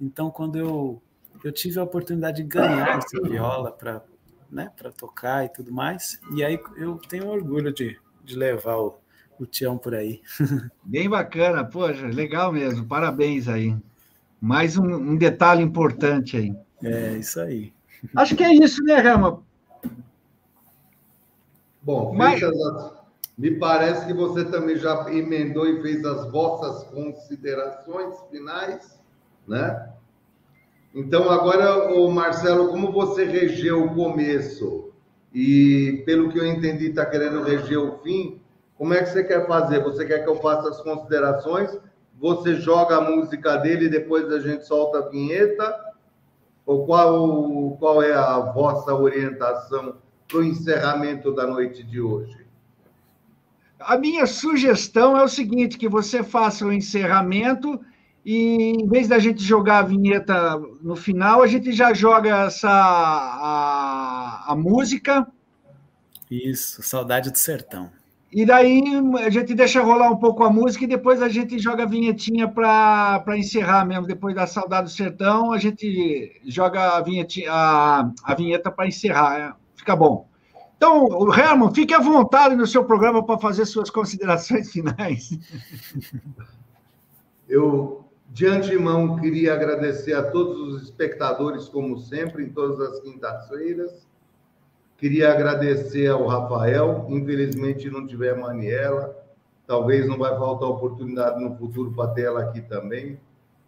Speaker 3: Então, quando eu, eu tive a oportunidade de ganhar essa viola para né, tocar e tudo mais, e aí eu tenho orgulho de, de levar o, o Tião por aí.
Speaker 2: Bem bacana, poxa, legal mesmo, parabéns aí. Mais um, um detalhe importante aí.
Speaker 3: É, isso aí.
Speaker 2: Acho que é isso, né, Rama?
Speaker 1: Bom, Mas... Me parece que você também já emendou e fez as vossas considerações finais, né? Então, agora, o Marcelo, como você regeu o começo e, pelo que eu entendi, está querendo reger o fim, como é que você quer fazer? Você quer que eu faça as considerações? Você joga a música dele e depois a gente solta a vinheta? Ou qual, qual é a vossa orientação para o encerramento da noite de hoje?
Speaker 2: A minha sugestão é o seguinte: que você faça o encerramento e, em vez da gente jogar a vinheta no final, a gente já joga essa a, a música.
Speaker 3: Isso, saudade do sertão.
Speaker 2: E daí a gente deixa rolar um pouco a música e depois a gente joga a vinhetinha para encerrar mesmo. Depois da Saudade do Sertão, a gente joga a, vinhetinha, a, a vinheta para encerrar. É, fica bom. Então, Herman, fique à vontade no seu programa para fazer suas considerações finais.
Speaker 1: Eu, de antemão, queria agradecer a todos os espectadores, como sempre, em todas as quintas-feiras. Queria agradecer ao Rafael, infelizmente não tiver Maniela, talvez não vai faltar oportunidade no futuro para ter ela aqui também.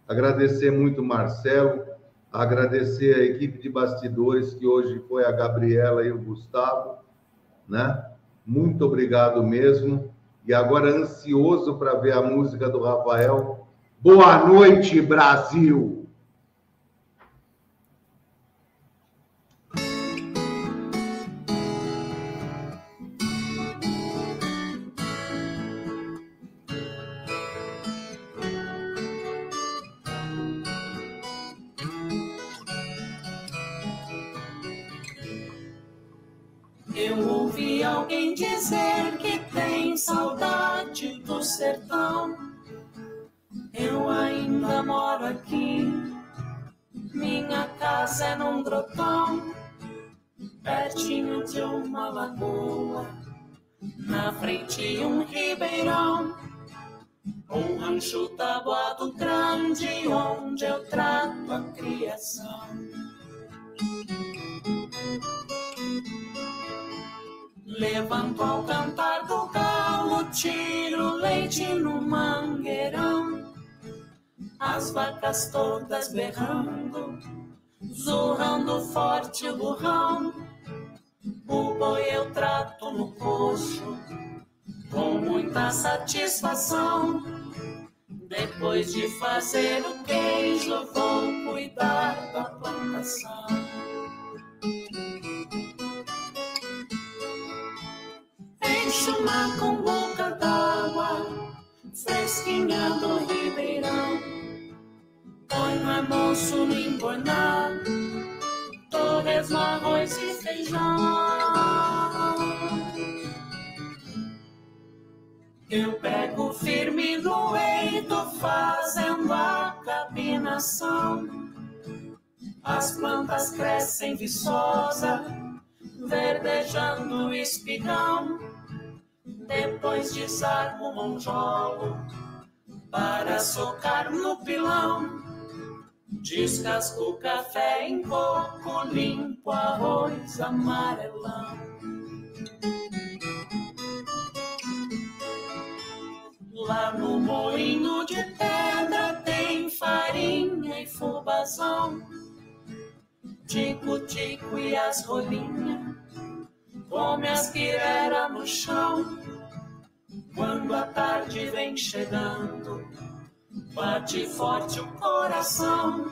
Speaker 1: Agradecer muito Marcelo, agradecer a equipe de bastidores, que hoje foi a Gabriela e o Gustavo, né? Muito obrigado mesmo. E agora ansioso para ver a música do Rafael. Boa noite, Brasil!
Speaker 4: Sertão. Eu ainda moro aqui. Minha casa é num grotão, pertinho de uma lagoa. Na frente um ribeirão, um rancho tabuado grande onde eu trato a criação. Levanto ao cantar do galo, tiro leite no mangueirão. As vacas todas berrando, zurrando forte o burrão. O boi eu trato no coxo, com muita satisfação. Depois de fazer o queijo, vou cuidar da plantação. Uma com boca d'água, fresquinha do ribeirão. Ponho almoço no embornar, torresmo, arroz e feijão. Eu pego firme no eito, fazendo a cabinação. As plantas crescem viçosa, verdejando o espigão. Depois desarmo o monjolo para socar no pilão. Descasco o café em coco, limpo arroz amarelão. Lá no moinho de pedra tem farinha e fubazão. Tico-tico e as rolinhas, come as quireras no chão. Quando a tarde vem chegando, bate forte o coração.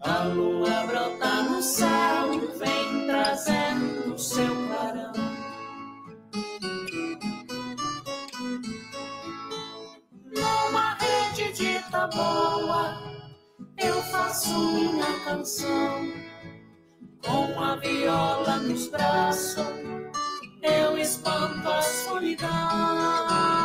Speaker 4: A lua brota no céu, vem trazendo o seu clarão. Numa rede de taboa, eu faço minha canção. Com a viola nos braços, eu espanto a solidão.